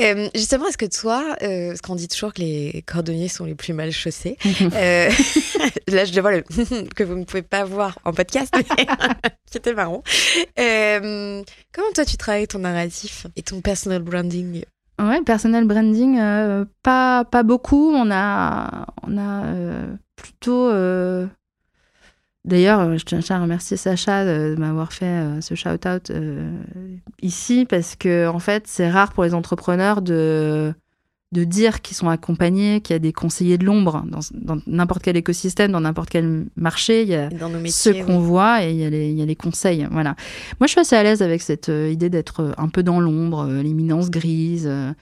Euh, justement, est-ce que toi, euh, parce qu'on dit toujours que les cordonniers sont les plus mal chaussés, euh, là je vois le que vous ne pouvez pas voir en podcast, c'était marrant. Comment toi tu travailles ton narratif et ton personal branding? Ouais, personal branding, euh, pas, pas beaucoup. On a, on a euh, plutôt. euh, D'ailleurs, je tiens à remercier Sacha de, m'avoir fait ce shout-out ici parce que, en fait, c'est rare pour les entrepreneurs de, de dire qu'ils sont accompagnés, qu'il y a des conseillers de l'ombre dans, n'importe quel écosystème, dans n'importe quel marché. Il y a, métiers qu'on oui. voit et il y, a les- il y a les conseils. Voilà. Moi, je suis assez à l'aise avec cette euh, idée d'être euh, un peu dans l'ombre, euh, l'éminence grise, euh, un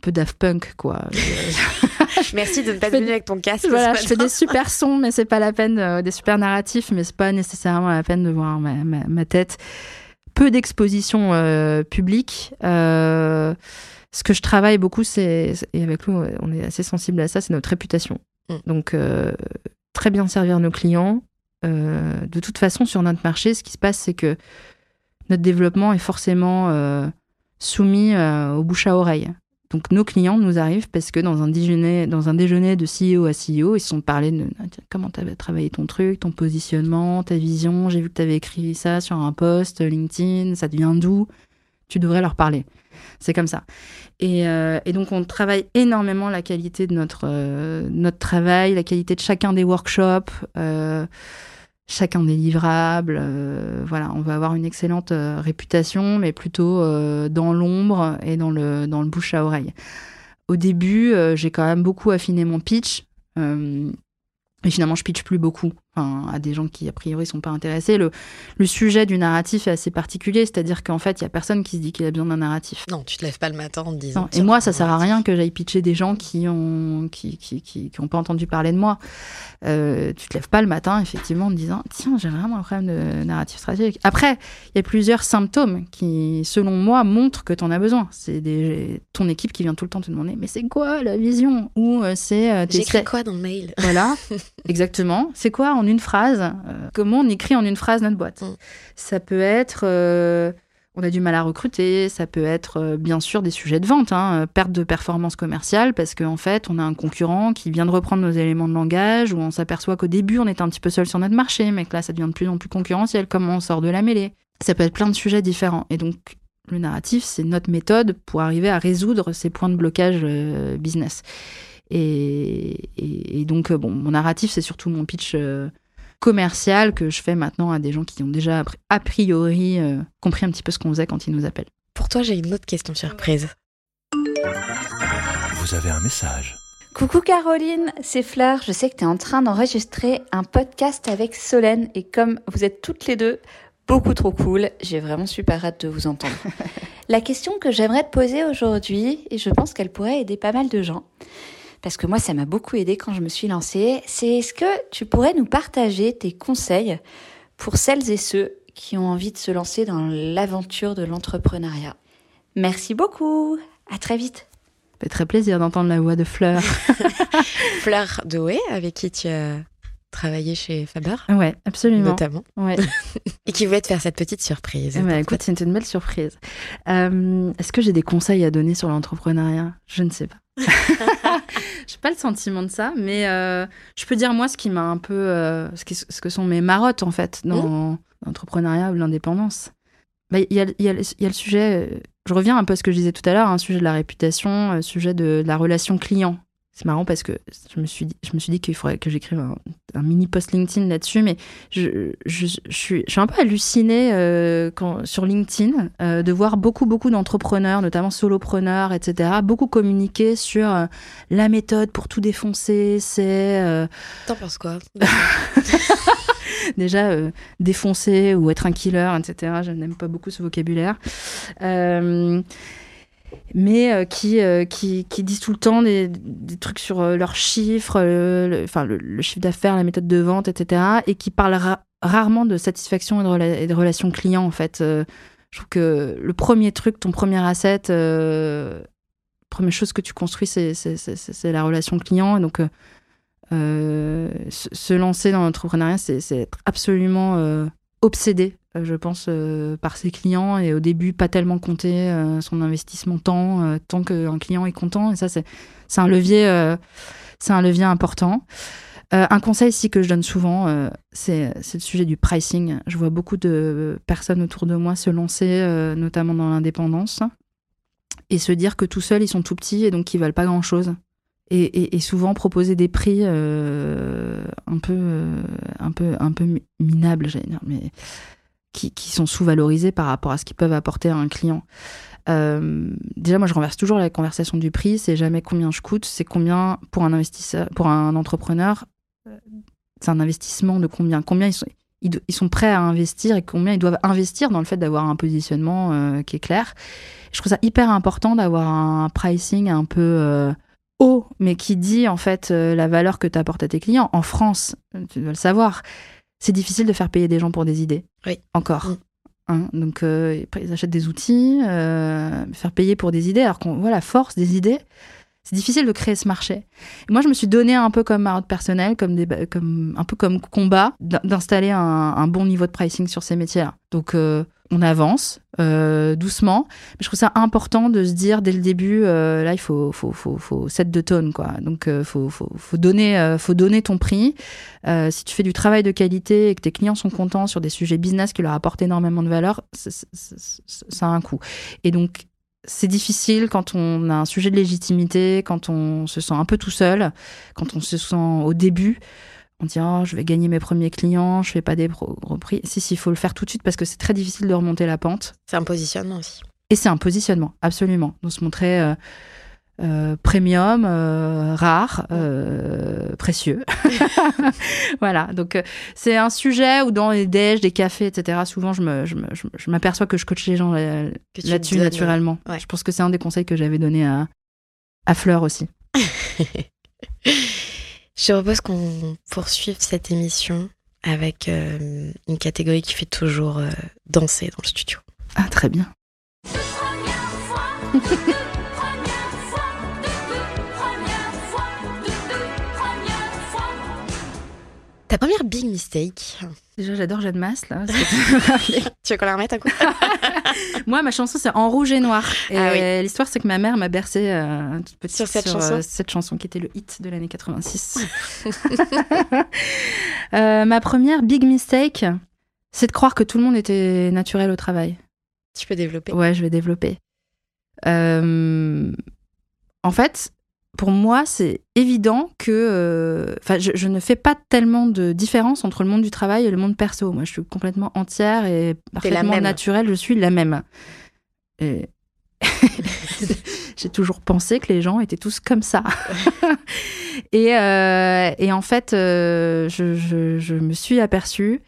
peu Daft Punk, quoi. Merci de ne pas venir avec ton casque. voilà, je fais des super sons, mais c'est pas la peine, des super narratifs, mais c'est pas nécessairement la peine de voir ma, ma- ma tête. Peu d'exposition publique. Ce que je travaille beaucoup, c'est, et avec nous, on est assez sensible à ça, c'est notre réputation. Mm. Donc, euh, très bien servir nos clients. Euh, de toute façon, sur notre marché, ce qui se passe, c'est que notre développement est forcément euh, soumis au bouche à oreille. Donc nos clients nous arrivent parce que dans un déjeuner, dans un déjeuner de CEO à CEO, ils se sont parlé de Ah, tiens, comment tu avais travaillé ton truc, ton positionnement, ta vision. J'ai vu que tu avais écrit ça sur un post LinkedIn, ça te vient d'où Tu devrais leur parler. C'est comme ça. Et, euh, et donc on travaille énormément la qualité de notre, euh, notre travail, la qualité de chacun des workshops. euh, chacun des livrables. voilà, on va avoir une excellente réputation, mais plutôt dans l'ombre et dans le, dans le bouche à oreille. Au début, j'ai quand même beaucoup affiné mon pitch. et finalement, je pitch plus beaucoup. Enfin, à des gens qui a priori sont pas intéressés. Le, le sujet du narratif est assez particulier, c'est-à-dire qu'en fait, il y a personne qui se dit qu'il a besoin d'un narratif. Non, tu te lèves pas le matin en te disant. Non, Et moi, ça sert à rien que j'aille pitcher des gens qui ont qui, qui, qui, qui ont pas entendu parler de moi. Euh, tu te lèves pas le matin, effectivement, en te disant tiens, j'ai vraiment un problème de narratif stratégique. Après, il y a plusieurs symptômes qui, selon moi, montrent que tu en as besoin. C'est des, ton équipe qui vient tout le temps te demander mais c'est quoi la vision? Ou euh, c'est euh, J'écris quoi dans le mail? Voilà, exactement. C'est quoi en une phrase euh, Comment on écrit en une phrase notre boîte Mm. Ça peut être, euh, on a du mal à recruter, ça peut être euh, bien sûr des sujets de vente, hein, perte de performance commerciale, parce qu'en fait, on a un concurrent qui vient de reprendre nos éléments de langage, où on s'aperçoit qu'au début, on était un petit peu seul sur notre marché, mais que là, ça devient de plus en plus concurrentiel, comment on sort de la mêlée. Ça peut être plein de sujets différents. Et donc, le narratif, c'est notre méthode pour arriver à résoudre ces points de blocage business. Et, et- et donc, euh, bon, mon narratif, c'est surtout mon pitch euh, commercial que je fais maintenant à des gens qui ont déjà, a priori, euh, compris un petit peu ce qu'on faisait quand ils nous appellent. Pour toi, j'ai une autre question surprise. Vous avez un message. Coucou Caroline, c'est Fleur. Je sais que tu es en train d'enregistrer un podcast avec Solène et comme vous êtes toutes les deux beaucoup trop cool, j'ai vraiment super hâte de vous entendre. La question que j'aimerais te poser aujourd'hui, et je pense qu'elle pourrait aider pas mal de gens, parce que moi ça m'a beaucoup aidé quand je me suis lancée, c'est est-ce que tu pourrais nous partager tes conseils pour celles et ceux qui ont envie de se lancer dans l'aventure de l'entrepreneuriat? Merci beaucoup, à très vite. Ça fait très plaisir d'entendre la voix de Fleur. Fleur Doé, avec qui tu as travaillé chez Faber, ouais, absolument. notamment, Ouais. et qui voulait te faire cette petite surprise. Eh ben, écoute, c'était une belle surprise. Euh, Est-ce que j'ai des conseils à donner sur l'entrepreneuriat? Je ne sais pas. J'ai pas le sentiment de ça, mais euh, je peux dire moi ce qui m'a un peu, euh, ce, qui- ce que sont mes marottes en fait dans l'entrepreneuriat ou l'indépendance. Bah, Il y, a, y a y a le sujet, euh, je reviens un peu à ce que je disais tout à l'heure, un sujet de la réputation, un sujet de, de la relation client. C'est marrant parce que je me suis dit, je me suis dit qu'il faudrait que j'écrive un, un mini post LinkedIn là-dessus, mais je, je, je suis, je suis un peu hallucinée euh, quand, sur LinkedIn euh, de voir beaucoup, beaucoup d'entrepreneurs, notamment solopreneurs, etc., beaucoup communiquer sur euh, la méthode pour tout défoncer, c'est T'en penses quoi? Déjà euh, défoncer ou être un killer, etc. Je n'aime pas beaucoup ce vocabulaire. Euh, mais euh, qui, euh, qui, qui disent tout le temps des, des trucs sur euh, leurs chiffres, le, enfin, le, chiffre d'affaires, la méthode de vente, etc. Et qui parlent ra- rarement de satisfaction et de, rela- et relations clients, en fait. Je trouve que le premier truc, ton premier asset, euh, première chose que tu construis, c'est la relation client. Et donc, se, se lancer dans l'entrepreneuriat, c'est absolument obsédé, euh, je pense, euh, par ses clients et au début pas tellement compter euh, son investissement tant qu'un client est content. Et ça, c'est un levier, important. Un conseil ici que je donne souvent, c'est le sujet du pricing. Je vois beaucoup de personnes autour de moi se lancer, notamment dans l'indépendance, et se dire que tout seuls ils sont tout petits et donc qu'ils valent pas grand chose et, souvent proposer des prix euh, un peu euh, un peu un peu mi- minables j'allais dire mais qui, sont sous-valorisés par rapport à ce qu'ils peuvent apporter à un client. Euh, déjà moi je renverse toujours la conversation du prix c'est jamais combien je coûte c'est combien pour un investisseur pour un entrepreneur euh, c'est un investissement de combien combien ils sont ils, sont prêts à investir et combien ils doivent investir dans le fait d'avoir un positionnement euh, qui est clair. Je trouve ça hyper important d'avoir un pricing un peu euh, haut, mais qui dit en fait euh, la valeur que tu apportes à tes clients. En France, euh, tu dois le savoir, c'est difficile de faire payer des gens pour des idées. Oui. Encore. Mm. Hein, donc, euh, ils achètent des outils, euh, faire payer pour des idées, alors qu'on voit la force des idées. C'est difficile de créer ce marché. Et moi, je me suis donné un peu comme marotte personnelle, comme, des, comme un peu comme combat, d'in- d'installer un, un bon niveau de pricing sur ces métiers-là. Donc, euh, on avance euh, doucement, mais je trouve ça important de se dire dès le début, euh, là, il faut, faut, faut, faut set de tonne, quoi. Donc, euh, faut, faut, faut, donner, euh, faut donner ton prix. Si tu fais du travail de qualité et que tes clients sont contents sur des sujets business qui leur apportent énormément de valeur, ça a un coût. Et donc, c'est difficile quand on a un sujet de légitimité, quand on se sent un peu tout seul, quand on se sent au début. On dit, oh, je vais gagner mes premiers clients, je fais pas des gros prix. Si, si, il faut le faire tout de suite parce que c'est très difficile de remonter la pente. C'est un positionnement aussi. Et c'est un positionnement, absolument. Donc se montrer, euh, euh, premium, euh, rare, précieux. voilà, donc c'est un sujet où dans les déj, des cafés, etc., souvent je me- je m'aperçois que je coach les gens là-dessus naturellement. ouais. Je pense que c'est un des conseils que j'avais donné à, à Fleur aussi. Je propose qu'on poursuive cette émission avec euh, une catégorie qui fait toujours euh, danser dans le studio. Ah, très bien. Ta première big mistake. Déjà, j'adore Jeanne Masse, là. tu veux qu'on la remette un coup? Moi, ma chanson, c'est En rouge et noir. Et Ah oui. l'histoire, c'est que ma mère m'a bercé euh, toute petite Sur cette euh, chanson cette chanson qui était le hit de l'année 86. Euh, ma première big mistake, c'est de croire que tout le monde était naturel au travail. Tu peux développer. Ouais, je vais développer. Euh, en fait, pour moi, c'est évident que. euh, Enfin, je, je ne fais pas tellement de différence entre le monde du travail et le monde perso. Moi, je suis complètement entière et parfaitement naturelle. Je suis la même. Et j'ai toujours pensé que les gens étaient tous comme ça. et, euh, et en fait, euh, je, je- je me suis aperçue.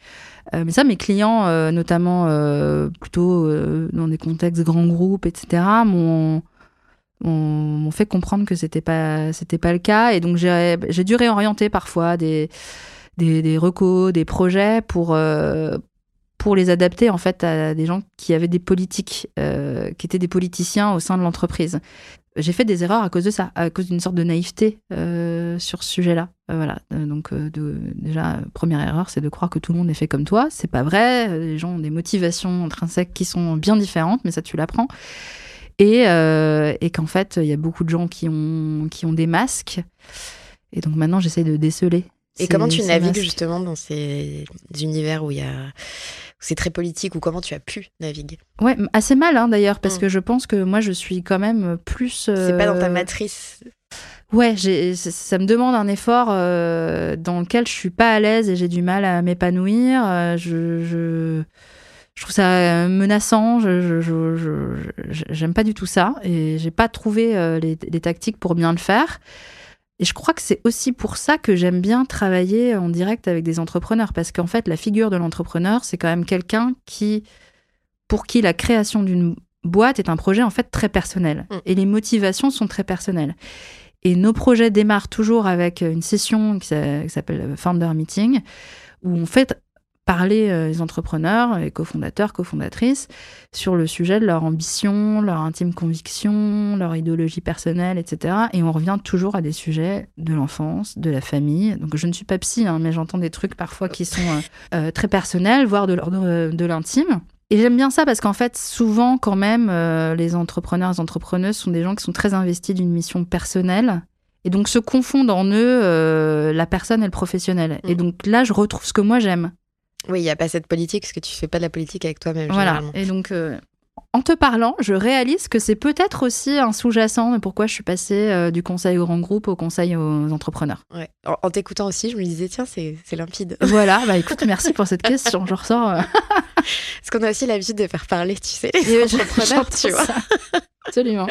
mais ça, mes clients, euh, notamment euh, plutôt euh, dans des contextes grands groupes, etc., m'ont m'ont fait comprendre que c'était pas c'était pas le cas et donc j'ai dû réorienter parfois des des, des recos, des projets pour euh, pour les adapter en fait à des gens qui avaient des politiques, euh, qui étaient des politiciens au sein de l'entreprise. J'ai fait des erreurs à cause de ça, à cause d'une sorte de naïveté euh, sur ce sujet-là. Voilà. Donc déjà première erreur, c'est de croire que tout le monde est fait comme toi. C'est pas vrai. Les gens ont des motivations intrinsèques qui sont bien différentes, mais ça tu l'apprends. Et, euh, et qu'en fait, il y a beaucoup de gens qui ont qui ont des masques. Et donc maintenant, j'essaye de déceler. Et ces- comment tu navigues masques. justement dans ces univers où il y a c'est très politique ou comment tu as pu naviguer? Ouais, assez mal hein, d'ailleurs, parce Mm. que je pense que moi je suis quand même plus. C'est pas dans ta euh, matrice? Ouais, ça me demande un effort euh, dans lequel je suis pas à l'aise et j'ai du mal à m'épanouir. Je, je, je trouve ça euh, menaçant. Je, j'aime pas du tout ça et j'ai pas trouvé euh, les, les tactiques pour bien le faire. Et je crois que c'est aussi pour ça que j'aime bien travailler en direct avec des entrepreneurs parce qu'en fait, la figure de l'entrepreneur, c'est quand même quelqu'un qui, pour qui la création d'une boîte est un projet en fait très personnel Mm. et les motivations sont très personnelles. Et nos projets démarrent toujours avec une session qui s'appelle Founder Meeting, où on fait parler euh, les entrepreneurs, les cofondateurs, cofondatrices, sur le sujet de leur ambition, leur intime conviction, leur idéologie personnelle, etc. Et on revient toujours à des sujets de l'enfance, de la famille. Donc je ne suis pas psy, hein, mais j'entends des trucs parfois qui sont euh, euh, très personnels, voire de l'ordre euh, de l'intime. Et j'aime bien ça parce qu'en fait, souvent, quand même, euh, les entrepreneurs, les entrepreneuses sont des gens qui sont très investis d'une mission personnelle. Et donc se confondent en eux euh, la personne et le professionnel. Et Mm. donc là, je retrouve ce que moi j'aime. Oui, il y a pas cette politique parce que tu fais pas de la politique avec toi-même Voilà. Et donc, euh, en te parlant, je réalise que c'est peut-être aussi un sous-jacent de pourquoi je suis passée euh, du conseil aux grands groupes au conseil aux entrepreneurs. Ouais. En, en t'écoutant aussi, je me disais tiens, c'est limpide. voilà, bah écoute, merci pour cette question. Je ressors. euh, Parce qu'on a aussi l'habitude de faire parler, tu sais, les entrepreneurs, tu vois. Absolument.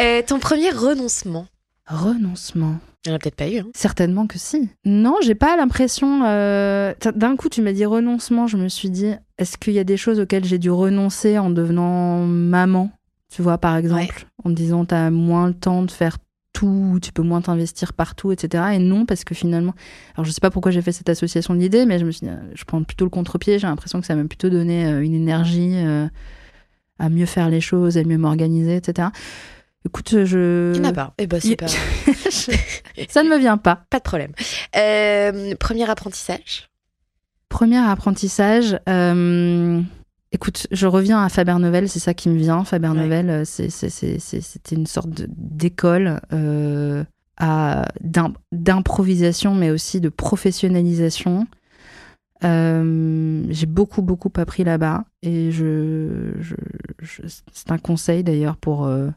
Euh, ton premier renoncement Renoncement. Il n'y en a peut-être pas eu. Hein. Certainement que si. Non, j'ai pas l'impression. euh, D'un coup, tu m'as dit renoncement. Je me suis dit, est-ce qu'il y a des choses auxquelles j'ai dû renoncer en devenant maman Tu vois, par exemple, en me disant, t'as moins le temps de faire tout, tu peux moins t'investir partout, etc. Et non, parce que finalement, alors je sais pas pourquoi j'ai fait cette association d'idées, mais je me suis dit, euh, je prends plutôt le contre-pied. J'ai l'impression que ça m'a plutôt donné euh, une énergie à mieux faire les choses, à mieux m'organiser, etc. Écoute, je. Il n'y en a pas. Eh ben, c'est pas, ça ne me vient pas. pas de problème. Euh, premier apprentissage Premier apprentissage. euh, écoute, je reviens à Faber Novel, c'est ça qui me vient. Faber. Novel, euh, c'était une sorte de- d'école euh, d'improvisation, mais aussi de professionnalisation. Euh, J'ai beaucoup, beaucoup appris là-bas. Et je, je- je- c'est un conseil d'ailleurs pour. euh,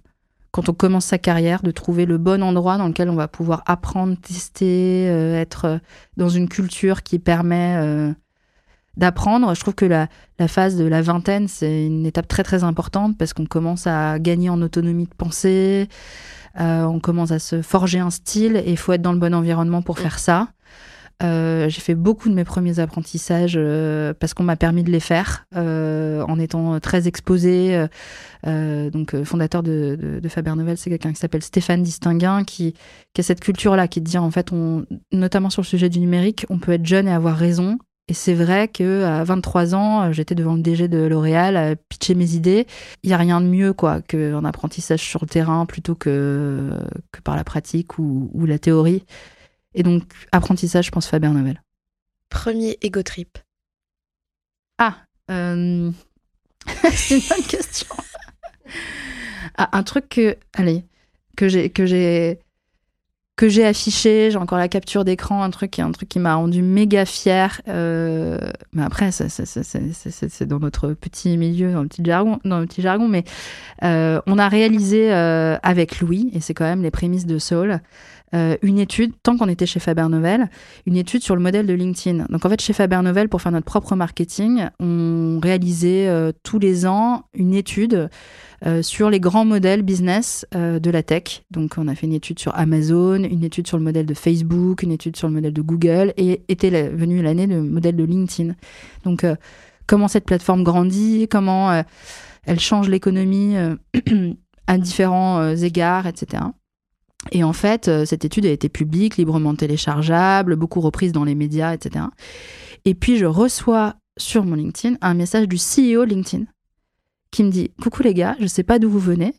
quand on commence sa carrière, de trouver le bon endroit dans lequel on va pouvoir apprendre, tester, euh, être dans une culture qui permet euh, d'apprendre. Je trouve que la, la phase de la vingtaine, c'est une étape très très importante parce qu'on commence à gagner en autonomie de pensée, euh, on commence à se forger un style et il faut être dans le bon environnement pour faire ça. Euh, j'ai fait beaucoup de mes premiers apprentissages euh, parce qu'on m'a permis de les faire euh, en étant très exposée. Donc, fondateur de, Faber Novel, c'est quelqu'un qui s'appelle Stéphane Distinguin qui, a cette culture-là qui dit en fait, on, notamment sur le sujet du numérique, on peut être jeune et avoir raison. Et c'est vrai que à 23 ans, j'étais devant le DG de L'Oréal à pitcher mes idées. Il y a rien de mieux quoi qu'un apprentissage sur le terrain plutôt que, par la pratique ou la théorie. Et donc, apprentissage, je pense Faber Novel. Premier ego trip. Ah, euh... c'est une bonne question. ah, un truc que, allez, que j'ai, que j'ai, que j'ai affiché, j'ai encore la capture d'écran, un truc, un truc qui m'a rendu méga fier. Euh... Mais après, c'est, dans notre petit milieu, dans le petit jargon, dans le petit jargon. Mais euh, on a réalisé avec Louis, et c'est quand même les prémices de Soul, euh, une étude, tant qu'on était chez Faber Novel, une étude sur le modèle de LinkedIn. Donc en fait, chez Faber Novel, pour faire notre propre marketing, on réalisait euh, tous les ans une étude euh, sur les grands modèles business de la tech. Donc on a fait une étude sur Amazon, une étude sur le modèle de Facebook, une étude sur le modèle de Google, et était venue l'année le modèle de LinkedIn. Donc comment cette plateforme grandit, comment elle change l'économie à différents égards, etc. Et en fait, euh, cette étude a été publique, librement téléchargeable, beaucoup reprise dans les médias, etc. Et puis, je reçois sur mon LinkedIn un message du CEO LinkedIn qui me dit Coucou les gars, je sais pas d'où vous venez.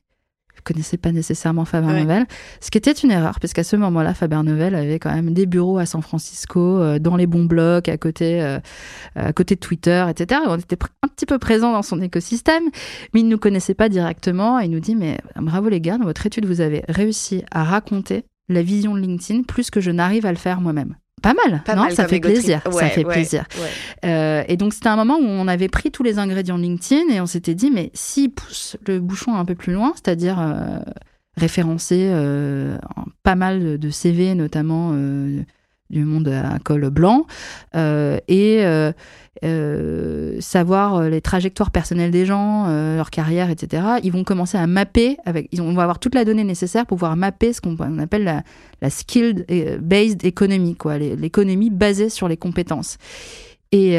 Je connaissais pas nécessairement Faber Ouais. Novel, ce qui était une erreur, parce qu'à ce moment-là, Faber Novel avait quand même des bureaux à San Francisco, euh, dans les bons blocs, à côté, euh, à côté de Twitter, etc. Et on était un petit peu présent dans son écosystème, mais il ne nous connaissait pas directement. Et il nous dit Mais bravo les gars, dans votre étude, vous avez réussi à raconter la vision de LinkedIn plus que je n'arrive à le faire moi-même. Pas mal, Pas non mal Ça fait plaisir, ça fait ouais, plaisir. Euh, et donc c'était un moment où on avait pris tous les ingrédients LinkedIn et on s'était dit mais s'il pousse le bouchon un peu plus loin, c'est-à-dire euh, référencer euh, pas mal de CV, notamment du monde à col blanc, euh, et euh, euh, savoir les trajectoires personnelles des gens, leur carrière, etc. Ils vont commencer à mapper avec, ils vont, avoir toute la donnée nécessaire pour pouvoir mapper ce qu'on on appelle la, la skilled euh, based economy, quoi, l'économie basée sur les compétences. Et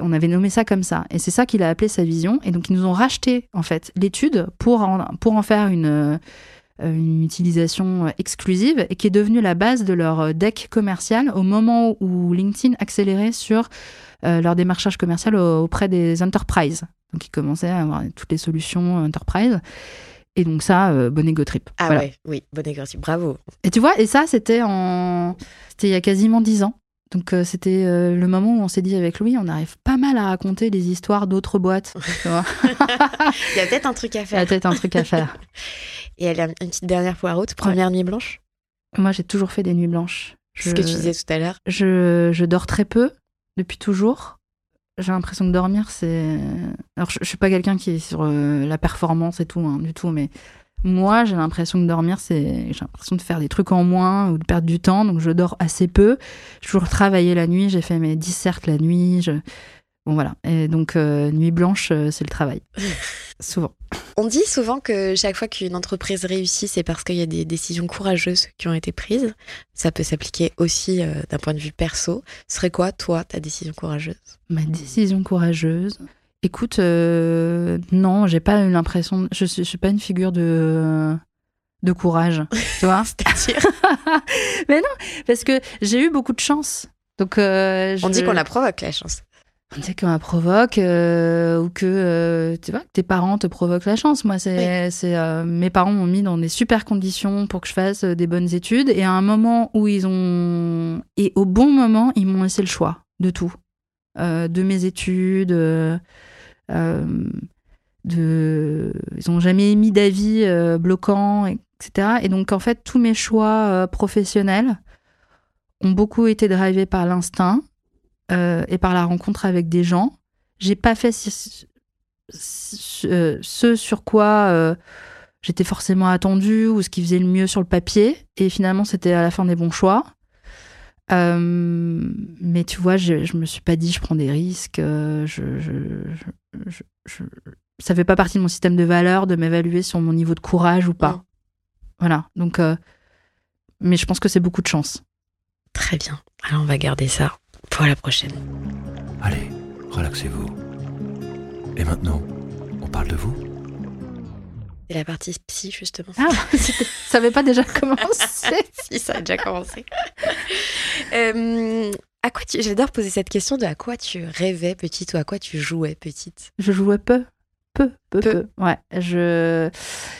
on avait nommé ça comme ça. Et c'est ça qu'il a appelé sa vision. Et donc, ils nous ont racheté, en fait, l'étude pour en, pour en faire une, une utilisation exclusive et qui est devenue la base de leur deck commercial au moment où LinkedIn accélérait sur euh, leur démarchage commercial au- auprès des enterprises. Donc, ils commençaient à avoir toutes les solutions enterprise. Et donc, ça, euh, bon ego trip. Ah Voilà. ouais, oui, bon exercice, bravo. Et tu vois, et ça, c'était en, c'était il y a quasiment dix ans. Donc euh, c'était euh, le moment où on s'est dit avec Louis, on arrive pas mal à raconter les histoires d'autres boîtes. Il y a peut-être un truc à il y a faire. peut-être un truc à faire. Et elle a une petite dernière fois route, première nuit blanche? Moi, j'ai toujours fait des nuits blanches. C'est ce que tu disais tout à l'heure. Je, je dors très peu depuis toujours. J'ai l'impression que dormir, c'est. Alors, je, je suis pas quelqu'un qui est sur euh, la performance et tout, hein, du tout, mais moi, j'ai l'impression que dormir, c'est. J'ai l'impression de faire des trucs en moins ou de perdre du temps, donc je dors assez peu. J'ai toujours travaillé la nuit, j'ai fait mes dissertes la nuit. Je... Bon, voilà. Et donc, euh, nuit blanche, euh, c'est le travail. Souvent. On dit souvent que chaque fois qu'une entreprise réussit, c'est parce qu'il y a des décisions courageuses qui ont été prises. Ça peut s'appliquer aussi euh, d'un point de vue perso. Ce serait quoi, toi, ta décision courageuse? Ma décision courageuse? Écoute, euh, non, j'ai pas eu l'impression. Je suis, je suis pas une figure de de courage, tu vois. C'est-à-dire? Mais non, parce que j'ai eu beaucoup de chance. Donc, euh, On dit qu'on la provoque, la chance. on dit qu'on la provoque euh, ou que tu vois que tes parents te provoquent la chance. Moi, c'est c'est mes parents m'ont mis dans des super conditions pour que je fasse des bonnes études et à un moment où ils ont et au bon moment ils m'ont laissé le choix de tout, de mes études. Euh, ils ont jamais émis d'avis euh, bloquant etc et donc en fait tous mes choix euh, professionnels ont beaucoup été drivés par l'instinct et par la rencontre avec des gens. J'ai pas fait ce, sur quoi j'étais forcément attendue ou ce qui faisait le mieux sur le papier. Et finalement, c'était à la fin des bons choix. Mais tu vois, je, je me suis pas dit je prends des risques. Je, je- ça fait pas partie de mon système de valeurs de m'évaluer sur mon niveau de courage ou pas. Voilà. Donc, euh, mais je pense que c'est beaucoup de chance. Très bien. Alors on va garder ça pour la prochaine. Allez, relaxez-vous. Et maintenant, on parle de vous C'est la partie psy justement. Ah, ça avait pas déjà commencé. si, ça a déjà commencé. Euh, à quoi tu... J'adore poser cette question de à quoi tu rêvais petite ou à quoi tu jouais petite. Je jouais peu. Peu, peu, Peu. peu. Ouais, je,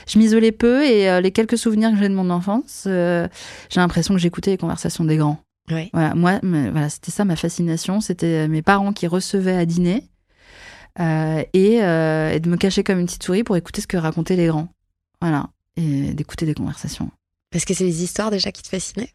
je m'isolais peu et euh, les quelques souvenirs que j'ai de mon enfance, euh, j'ai l'impression que j'écoutais les conversations des grands. Ouais. Voilà, moi, voilà, c'était ça ma fascination. C'était mes parents qui recevaient à dîner euh, et, euh, et de me cacher comme une petite souris pour écouter ce que racontaient les grands. Voilà, et d'écouter des conversations. Parce que c'est les histoires déjà qui te fascinaient?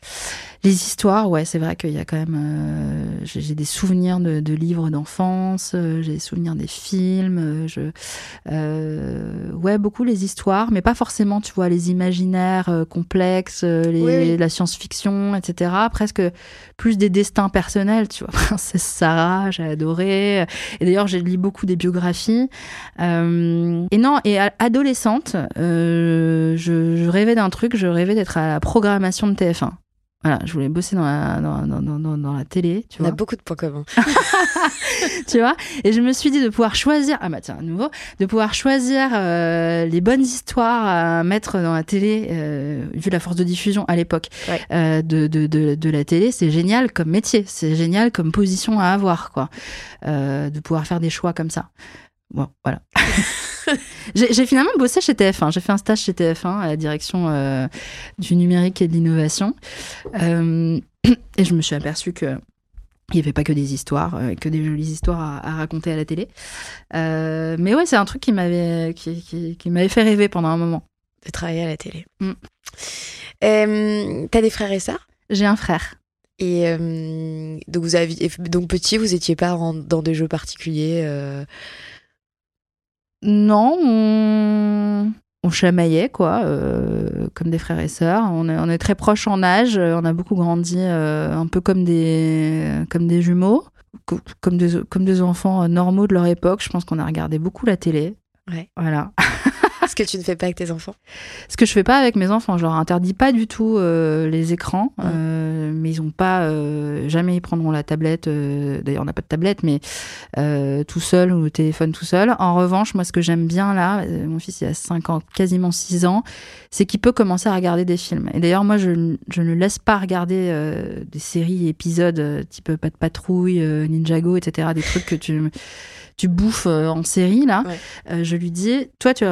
Les histoires, ouais, c'est vrai qu'il y a quand même. euh, j'ai des souvenirs de, de livres d'enfance, euh, j'ai des souvenirs des films. euh, je, ouais, beaucoup les histoires, mais pas forcément, tu vois, les imaginaires complexes, les, Oui, oui. la science-fiction, etc. Presque plus des destins personnels, tu vois. Princesse Sarah, j'ai adoré. Et d'ailleurs, j'ai lu beaucoup des biographies. Et non, et adolescente, je, je rêvais d'un truc, je rêvais d'être à la programmation de TF1. Voilà, je voulais bosser dans la, dans, dans, dans- la télé, tu On vois. a beaucoup de points communs. tu vois. Et je me suis dit de pouvoir choisir, ah bah tiens, à nouveau, de pouvoir choisir euh, les bonnes histoires à mettre dans la télé, euh, vu la force de diffusion à l'époque Ouais. euh, de, de, de, de la télé, c'est génial comme métier, c'est génial comme position à avoir, quoi. De pouvoir faire des choix comme ça. Bon, voilà. j'ai finalement bossé chez TF1. J'ai fait un stage chez TF1 à la direction euh, du numérique et de l'innovation. Euh, et je me suis aperçue que il n'y avait pas que des histoires, euh, que des jolies histoires à, à raconter à la télé. Euh, mais ouais, c'est un truc qui m'avait qui, qui, qui m'avait fait rêver pendant un moment. De travailler à la télé. Mm. Euh, T'as des frères et sœurs? J'ai un frère. et euh, donc vous aviez donc petit vous étiez pas en- dans des jeux particuliers euh, Non, on, on chamaillait, quoi, euh, comme des frères et sœurs. On est, on est très proches en âge. On a beaucoup grandi euh, un peu comme des, comme des jumeaux, co- comme des, comme des enfants euh, normaux de leur époque. Je pense qu'on a regardé beaucoup la télé. Ouais. Voilà. ce que tu ne fais pas avec tes enfants Ce que je fais pas avec mes enfants, je leur interdis pas du tout euh, les écrans, euh, mais ils ont pas euh, jamais ils prendront la tablette. euh, D'ailleurs, on n'a pas de tablette, mais euh, tout seul ou le téléphone tout seul. En revanche, moi, ce que j'aime bien là, euh, mon fils il a 5 ans, quasiment 6 ans, c'est qu'il peut commencer à regarder des films. Et d'ailleurs, moi, je, je ne laisse pas regarder euh, des séries, épisodes type Pas de patrouille, euh, Ninjago, etc. Des trucs que tu tu bouffes euh, en série là. Ouais. Euh, je lui dis, toi, tu,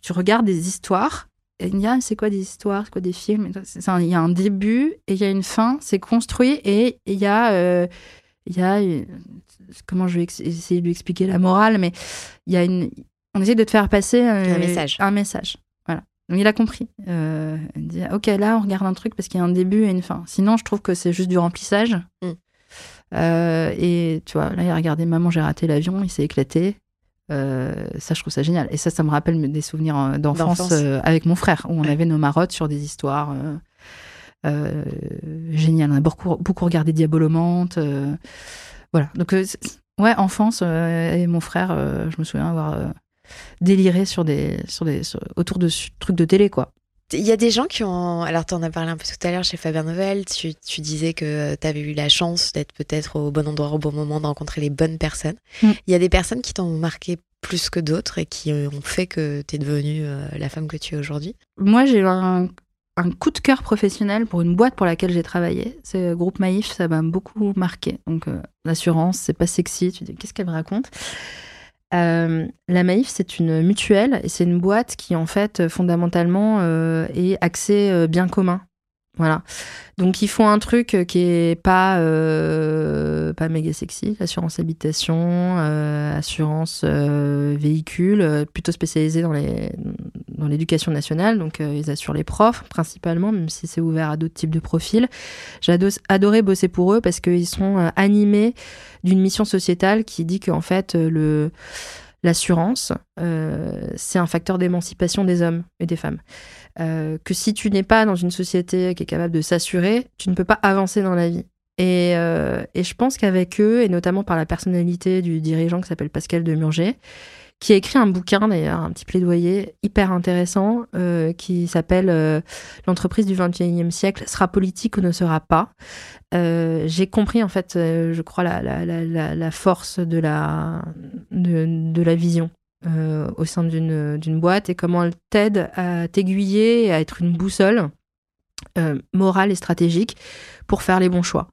tu regardes des histoires. Il me dit, Ah, c'est quoi des histoires, c'est quoi des films? Il y a un début et il y a une fin, c'est construit et il y a, euh, il y a, une- comment je vais essayer de lui expliquer la morale, mais il y a une, on essaie de te faire passer euh, Un message. Un message, voilà. Donc il a compris. Euh, il dit, ok, là on regarde un truc parce qu'il y a un début et une fin. Sinon, je trouve que c'est juste du remplissage. Mm. Euh, et tu vois, là, il a regardé Maman, j'ai raté l'avion, il s'est éclaté. Euh, ça, je trouve ça génial. Et ça, ça me rappelle des souvenirs euh, d'enfance euh, avec mon frère, où on avait nos marottes sur des histoires géniales. On a beaucoup, beaucoup regardé Diabolomante. voilà. Donc, ouais, enfance. et mon frère, je me souviens avoir déliré sur des, sur des, sur- autour de trucs de télé, quoi. Il y a des gens qui ont. Alors, tu en as parlé un peu tout à l'heure chez Fabien Novel. Tu, tu disais que tu avais eu la chance d'être peut-être au bon endroit au bon moment, de rencontrer les bonnes personnes. Mm. Il y a des personnes qui t'ont marqué plus que d'autres et qui ont fait que tu es devenue euh, la femme que tu es aujourd'hui? Moi, j'ai eu un, un coup de cœur professionnel pour une boîte pour laquelle j'ai travaillé. C'est le groupe Maïf, ça m'a beaucoup marqué. Donc, euh, l'assurance, c'est pas sexy. Tu dis, qu'est-ce qu'elle me raconte? Euh, La Maïf, c'est une mutuelle et c'est une boîte qui, en fait, fondamentalement, euh, est axée euh, bien commun. Voilà. Donc, ils font un truc euh, qui est pas, euh, pas méga sexy, assurance habitation, euh, assurance euh, véhicule, plutôt spécialisé dans les dans l'éducation nationale. Donc, ils assurent les profs principalement, même si c'est ouvert à d'autres types de profils. J'ai ado- adoré bosser pour eux parce qu'ils sont animés d'une mission sociétale qui dit qu'en fait, le l'assurance, c'est un facteur d'émancipation des hommes et des femmes. Euh, que si tu n'es pas dans une société qui est capable de s'assurer, tu ne peux pas avancer dans la vie. Et, euh, et je pense qu'avec eux, et notamment par la personnalité du dirigeant qui s'appelle Pascal Demurger, qui a écrit un bouquin d'ailleurs, un petit plaidoyer hyper intéressant, euh, qui s'appelle L'entreprise du 21e siècle sera politique ou ne sera pas. J'ai compris en fait, je crois, la, force de la vision. Euh, au sein d'une d'une boîte et comment elle t'aide à t'aiguiller et à être une boussole euh, morale et stratégique pour faire les bons choix,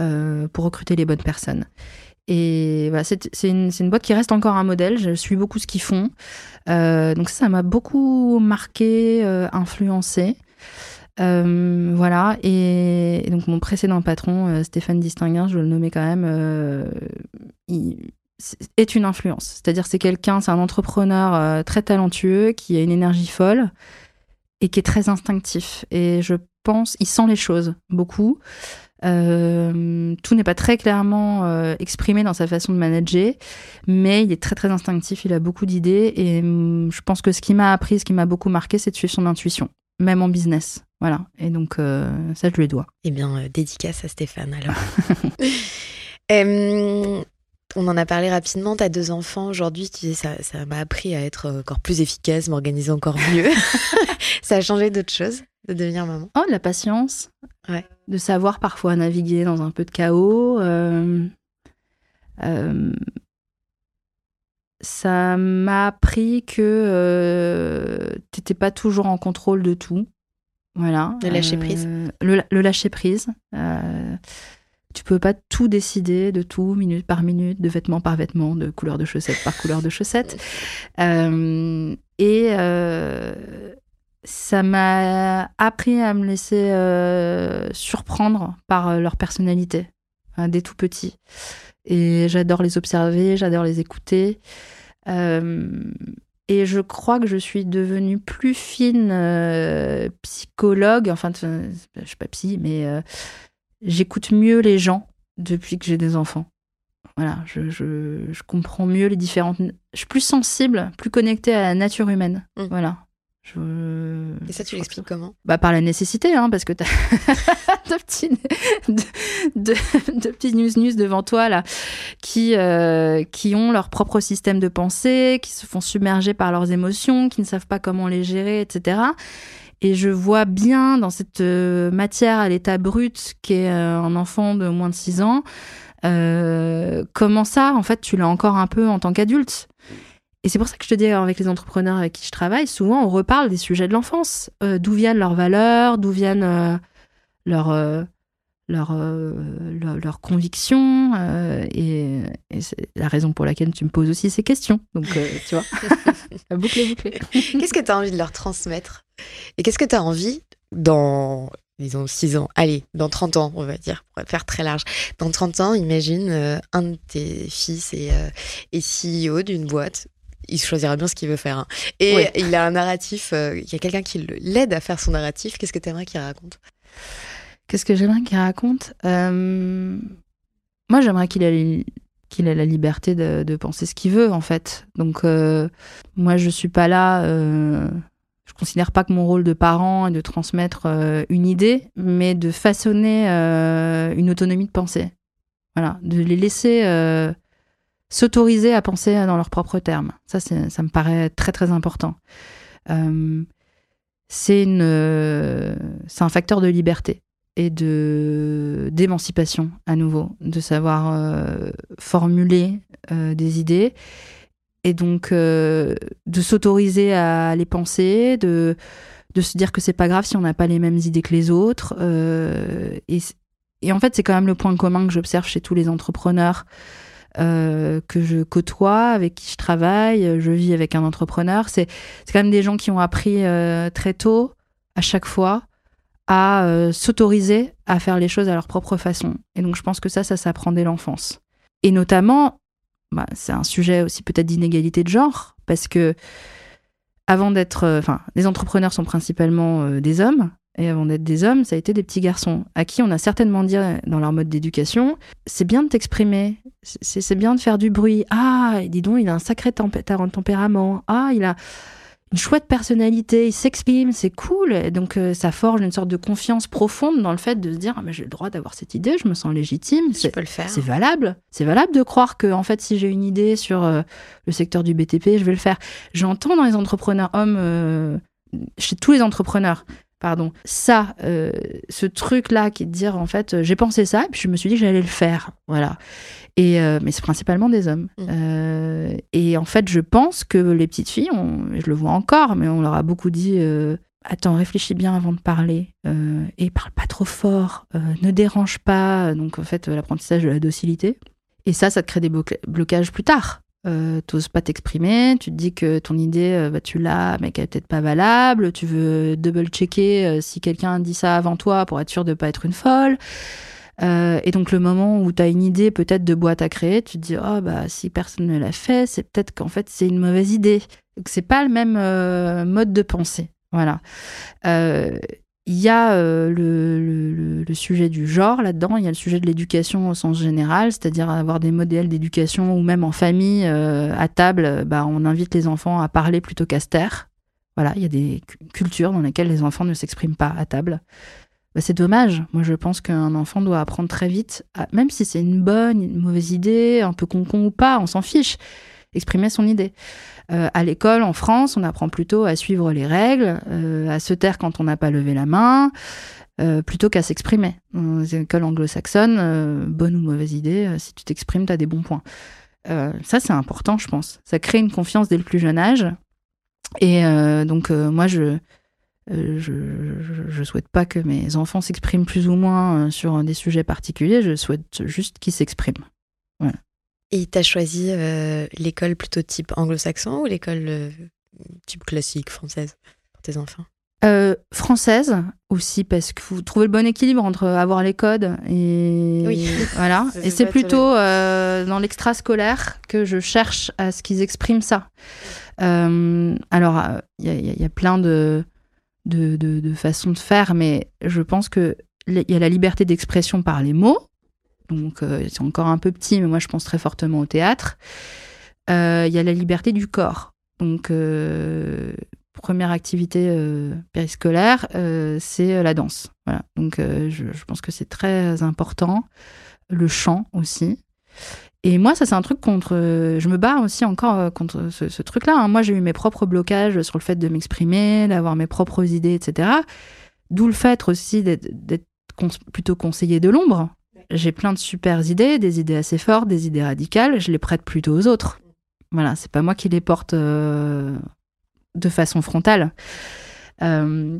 euh, pour recruter les bonnes personnes. Et c'est une, boîte qui reste encore un modèle. Je suis beaucoup ce qu'ils font. Euh, donc ça, m'a beaucoup marqué, euh, influencé. Euh, voilà. Et, donc mon précédent patron, euh, Stéphane Distinguin, je veux le nommer quand même, euh, est une influence. C'est-à-dire c'est quelqu'un, c'est un entrepreneur euh, très talentueux qui a une énergie folle et qui est très instinctif. Et je pense, il sent les choses beaucoup. Euh, tout n'est pas très clairement euh, exprimé dans sa façon de manager, mais il est très très instinctif, il a beaucoup d'idées et hum, je pense que ce qui m'a appris, ce qui m'a beaucoup marqué, c'est de suivre son intuition, même en business. Voilà, et donc ça je lui dois. Eh bien, dédicace à Stéphane alors. Euh, on en a parlé rapidement, tu as deux enfants aujourd'hui, tu dis ça ça m'a appris à être encore plus efficace, m'organiser encore mieux. ça a changé d'autres choses de devenir maman? Oh, de la patience, Ouais. de savoir parfois naviguer dans un peu de chaos. euh, euh, ça m'a appris que euh, t'étais pas toujours en contrôle de tout. Voilà. Le lâcher prise. Euh, le, le lâcher prise. Tu peux pas tout décider de tout, minute par minute, de vêtement par vêtement, de couleur de chaussette par couleur de chaussette. Euh, et euh, ça m'a appris à me laisser euh, surprendre par leur personnalité, hein, dès tout petit. Et j'adore les observer, j'adore les écouter. Et je crois que je suis devenue plus fine euh, psychologue. Enfin, je suis pas psy, mais euh, j'écoute mieux les gens depuis que j'ai des enfants. Voilà, je, je, je comprends mieux les différentes. Je suis plus sensible, plus connectée à la nature humaine. Mm. Voilà. Je, Et ça, tu l'expliques comment? Bah, par la nécessité, hein, parce que t'as deux petits, deux petits news news devant toi là, qui euh, qui ont leur propre système de pensée, qui se font submerger par leurs émotions, qui ne savent pas comment les gérer, etc. Et je vois bien dans cette euh, matière à l'état brut qu'est euh, un enfant de moins de 6 ans, euh, comment ça, en fait, tu l'as encore un peu en tant qu'adulte? Et c'est pour ça que je te dis, avec les entrepreneurs avec qui je travaille, souvent on reparle des sujets de l'enfance. D'où viennent leurs valeurs, d'où viennent leurs, leurs, euh, leurs, leurs convictions. euh, et et c'est la raison pour laquelle tu me poses aussi ces questions. Donc, euh, tu vois, bouclé, bouclé. Qu'est-ce que tu as envie de leur transmettre? Et qu'est-ce que tu as envie dans, disons, 6 ans, allez, dans 30 ans, on va dire, pour faire très large. Dans 30 ans, imagine euh, un de tes fils est, euh, est CEO d'une boîte. Il choisira bien ce qu'il veut faire. hein. Et il a un narratif, euh, il y a quelqu'un qui l'aide à faire son narratif. Qu'est-ce que tu aimerais qu'il raconte? Qu'est-ce que j'aimerais qu'il raconte? Euh, Moi, j'aimerais qu'il ait, qu'il ait la liberté de, penser ce qu'il veut, en fait. Donc, euh, moi, je suis pas là. euh, je considère pas que mon rôle de parent est de transmettre euh, une idée, mais de façonner une autonomie de pensée. Voilà, de les laisser s'autoriser à penser dans leurs propres termes. Ça, ça me paraît très très important. C'est un facteur de liberté et de d'émancipation à nouveau, de savoir euh, formuler euh, des idées et donc euh, de s'autoriser à les penser, de de se dire que c'est pas grave si on n'a pas les mêmes idées que les autres. et, et en fait, c'est quand même le point commun que j'observe chez tous les entrepreneurs que je côtoie, avec qui je travaille. Je vis avec un entrepreneur. C'est quand même des gens qui ont appris très tôt, à chaque fois, à euh, s'autoriser à faire les choses à leur propre façon. Et donc, je pense que ça, ça s'apprend dès l'enfance. Et notamment, bah, c'est un sujet aussi peut-être d'inégalité de genre, parce que avant d'être, euh, enfin, les entrepreneurs sont principalement euh, des hommes, et avant d'être des hommes, ça a été des petits garçons, à qui on a certainement dit dans leur mode d'éducation, c'est bien de t'exprimer, c'est bien de faire du bruit. Ah, dis donc, il a un sacré tempé- tempérament. Ah, il a, une chouette personnalité, il s'exprime, c'est cool. Et donc, euh, ça forge une sorte de confiance profonde dans le fait de se dire, ah, mais j'ai le droit d'avoir cette idée, je me sens légitime. Je peux le faire. C'est valable. C'est valable de croire que, en fait, si j'ai une idée sur euh, le secteur du BTP, je vais le faire. J'entends dans les entrepreneurs hommes, euh, chez tous les entrepreneurs, pardon, ça, ce truc-là qui est de dire, en fait, j'ai pensé ça, et puis je me suis dit que j'allais le faire. Voilà. Et, euh, mais c'est principalement des hommes. Mm. Euh, et en fait, je pense que les petites filles, on, je le vois encore, mais on leur a beaucoup dit euh, Attends, réfléchis bien avant de parler. et parle pas trop fort. ne dérange pas. Donc, en fait, l'apprentissage de la docilité. Et ça, ça te crée des bloca- blocages plus tard. Euh, T'oses pas t'exprimer, tu te dis que ton idée, bah, tu l'as, mais qu'elle est peut-être pas valable. Tu veux double-checker si quelqu'un dit ça avant toi pour être sûr de pas être une folle. Euh, et donc le moment où tu as une idée peut-être de boîte à créer, tu te dis oh bah si personne ne l'a fait, c'est peut-être qu'en fait c'est une mauvaise idée. Donc c'est pas le même euh, mode de pensée. Voilà. Euh, il y a le, le, sujet du genre là-dedans, il y a le sujet de l'éducation au sens général, c'est-à-dire avoir des modèles d'éducation ou même en famille, à table, bah, on invite les enfants à parler plutôt qu'à se taire. Voilà, il y a des cultures dans lesquelles les enfants ne s'expriment pas à table. Bah, c'est dommage. Moi, je pense qu'un enfant doit apprendre très vite, même si c'est une bonne, une mauvaise idée, un peu con-con ou pas, on s'en fiche, exprimer son idée. Euh, à l'école, en France, on apprend plutôt à suivre les règles, euh, à se taire quand on n'a pas levé la main, euh, plutôt qu'à s'exprimer. Dans les écoles anglo-saxonnes, bonne ou mauvaise idée, si tu t'exprimes, tu as des bons points. ça, c'est important, je pense. Ça crée une confiance dès le plus jeune âge. Et donc, moi, je, euh, je ne souhaite pas que mes enfants s'expriment plus ou moins euh, sur des sujets particuliers, je souhaite juste qu'ils s'expriment. Voilà. Et tu as choisi euh, l'école plutôt type anglo-saxon ou l'école type classique française pour tes enfants? Française aussi parce que vous trouvez le bon équilibre entre avoir les codes et oui. voilà et c'est plutôt dans l'extrascolaire que je cherche à ce qu'ils expriment ça. alors il y, y, a plein de de, de, façon de faire, mais je pense qu'il y a la liberté d'expression par les mots. Donc, euh, c'est encore un peu petit, mais moi, je pense très fortement au théâtre. Euh, il y a la liberté du corps. Donc, euh, première activité périscolaire, c'est la danse. Voilà. Donc, je, je, pense que c'est très important. Le chant aussi. Et moi, ça, c'est un truc contre. Je me bats aussi encore euh, contre ce, truc-là. Hein. Moi, j'ai eu mes propres blocages sur le fait de m'exprimer, d'avoir mes propres idées, etc. D'où le fait aussi d'être plutôt conseiller de l'ombre. J'ai plein de super idées, des idées assez fortes, des idées radicales. Je les prête plutôt aux autres. Voilà, c'est pas moi qui les porte euh, de façon frontale. Euh,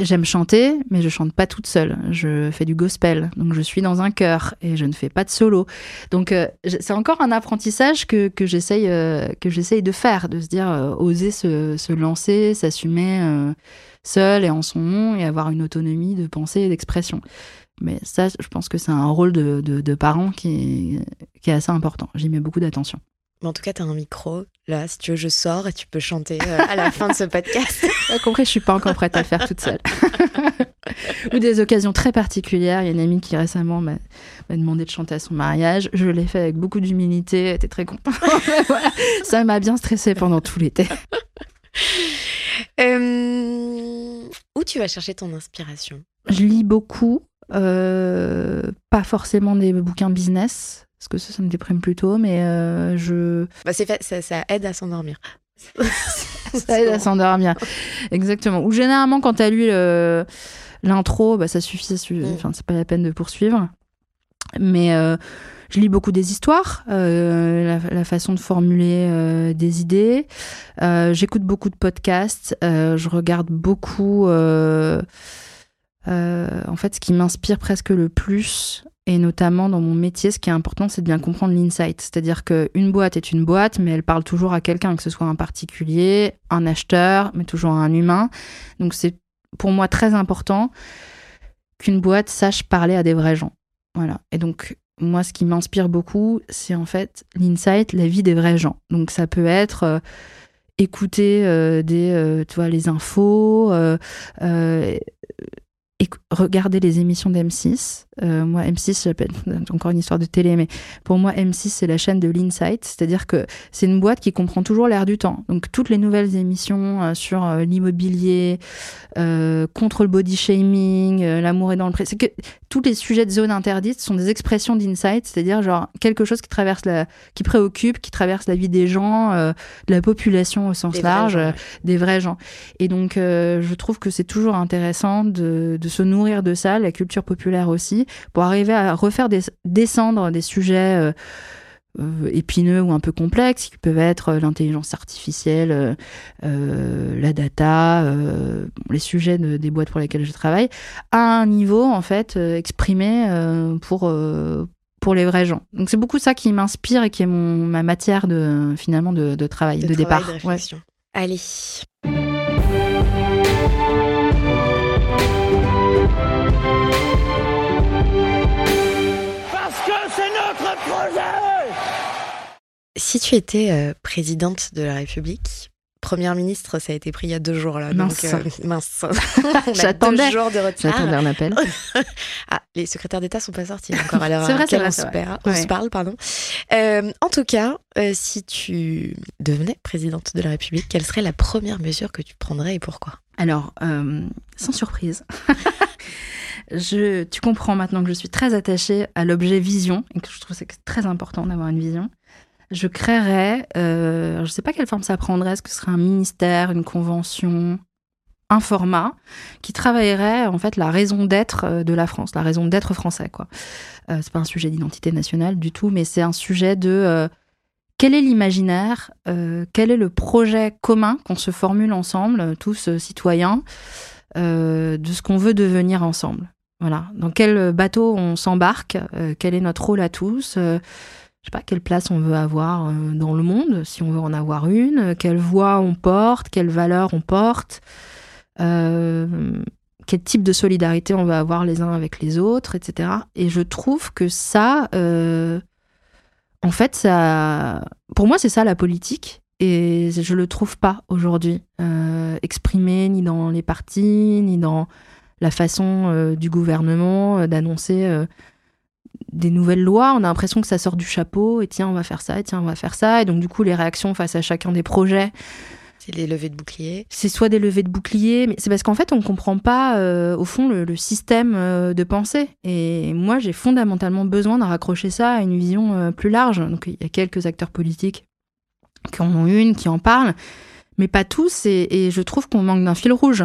J'aime chanter, mais je chante pas toute seule. Je fais du gospel, donc je suis dans un chœur et je ne fais pas de solo. Donc euh, c'est encore un apprentissage que, que j'essaye euh, que j'essaye de faire, de se dire euh, oser se, lancer, s'assumer seul et en son nom et avoir une autonomie de pensée et d'expression. Mais ça, je pense que c'est un rôle de, de, parent qui qui est assez important. J'y mets beaucoup d'attention. Mais en tout cas, tu as un micro. Là, si tu veux, je sors et tu peux chanter euh, à la fin de ce podcast. compris, je suis pas encore prête à le faire toute seule. Ou des occasions très particulières. Il y a une amie qui récemment m'a demandé de chanter à son mariage. Je l'ai fait avec beaucoup d'humilité. Elle était très contente. Ça m'a bien stressée pendant tout l'été. Euh, où tu vas chercher ton inspiration? Je lis beaucoup. Euh, pas forcément des bouquins business parce que ça, ça me déprime plutôt, mais euh, je. Bah fait, ça, ça, aide à s'endormir. ça aide à s'endormir. Exactement. Ou généralement, quand tu as lu l'intro, bah, ça suffit, ça suffit. Mm. Enfin, c'est pas la peine de poursuivre. Mais euh, je lis beaucoup des histoires, euh, la, la, façon de formuler euh, des idées. Euh, j'écoute beaucoup de podcasts. je regarde beaucoup. en fait, ce qui m'inspire presque le plus, et notamment dans mon métier, ce qui est important, c'est de bien comprendre l'insight. C'est-à-dire qu'une boîte est une boîte, mais elle parle toujours à quelqu'un, que ce soit un particulier, un acheteur, mais toujours un humain. Donc c'est pour moi très important qu'une boîte sache parler à des vrais gens. Voilà. Et donc moi, ce qui m'inspire beaucoup, c'est en fait l'insight, la vie des vrais gens. Donc ça peut être euh, écouter euh, des, euh, tu vois, les infos regardez les émissions d'M6. Euh, moi, M6, j'appelle encore une histoire de télé, mais pour moi, M6, c'est la chaîne de l'Insight. C'est-à-dire que c'est une boîte qui comprend toujours l'air du temps. Donc, toutes les nouvelles émissions euh, sur euh, l'immobilier, contre le body shaming, l'amour est dans le pré. C'est que tous les sujets de zone interdite sont des expressions d'Insight, c'est-à-dire genre quelque chose qui traverse la, qui préoccupe, qui traverse la vie des gens, de la population au sens large, des vrais gens. Et donc, je trouve que c'est toujours intéressant de de se nourrir de ça, la culture populaire aussi, pour arriver à refaire descendre des sujets euh, euh, épineux ou un peu complexes, qui peuvent être euh, l'intelligence artificielle, la data, les sujets des boîtes pour lesquelles je travaille, à un niveau en fait exprimé pour pour les vrais gens. Donc c'est beaucoup ça qui m'inspire et qui est mon, ma matière de finalement de, travail, de, départ. Allez. Si tu étais euh, présidente de la République, première ministre, ça a été pris il y a deux jours là. Mince. Donc, euh, mince. J'attendais. J'attendais un appel. ah, les secrétaires d'État sont pas sortis encore à l'heure C'est vrai, c'est vrai, on, se parle, pardon. Euh, en tout cas, si tu devenais présidente de la République, quelle serait la première mesure que tu prendrais et pourquoi? Alors, sans surprise. Je, tu comprends maintenant que je suis très attachée à l'objet vision et que je trouve que c'est très important d'avoir une vision. Je créerais, euh, je ne sais pas quelle forme ça prendrait, est-ce que ce serait un ministère, une convention, un format qui travaillerait en fait la raison d'être euh, de la France, la raison d'être français. quoi. Euh, c'est pas un sujet d'identité nationale du tout, mais c'est un sujet de euh, quel est l'imaginaire, quel est le projet commun qu'on se formule ensemble, tous citoyens, de ce qu'on veut devenir ensemble. Voilà. Dans quel bateau on s'embarque Quel est notre rôle à tous sais pas quelle place on veut avoir dans le monde, si on veut en avoir une. Quelle voix on porte Quelle valeur on porte quel type de solidarité on va avoir les uns avec les autres, etc. Et je trouve que ça, en fait, ça, pour moi, c'est ça la politique. Et je le trouve pas aujourd'hui exprimé ni dans les partis, ni dans la façon euh, du gouvernement euh, d'annoncer euh, des nouvelles lois. On a l'impression que ça sort du chapeau et tiens, on va faire ça, et tiens, on va faire ça. Et donc, du coup, les réactions face à chacun des projets. C'est des levées de boucliers. C'est soit des levées de boucliers, mais c'est parce qu'en fait, on ne comprend pas, au fond, le, système de pensée. Et moi, j'ai fondamentalement besoin de raccrocher ça à une vision plus large. Donc, il y a quelques acteurs politiques qui en ont une, qui en parlent, mais pas tous. et je trouve qu'on manque d'un fil rouge.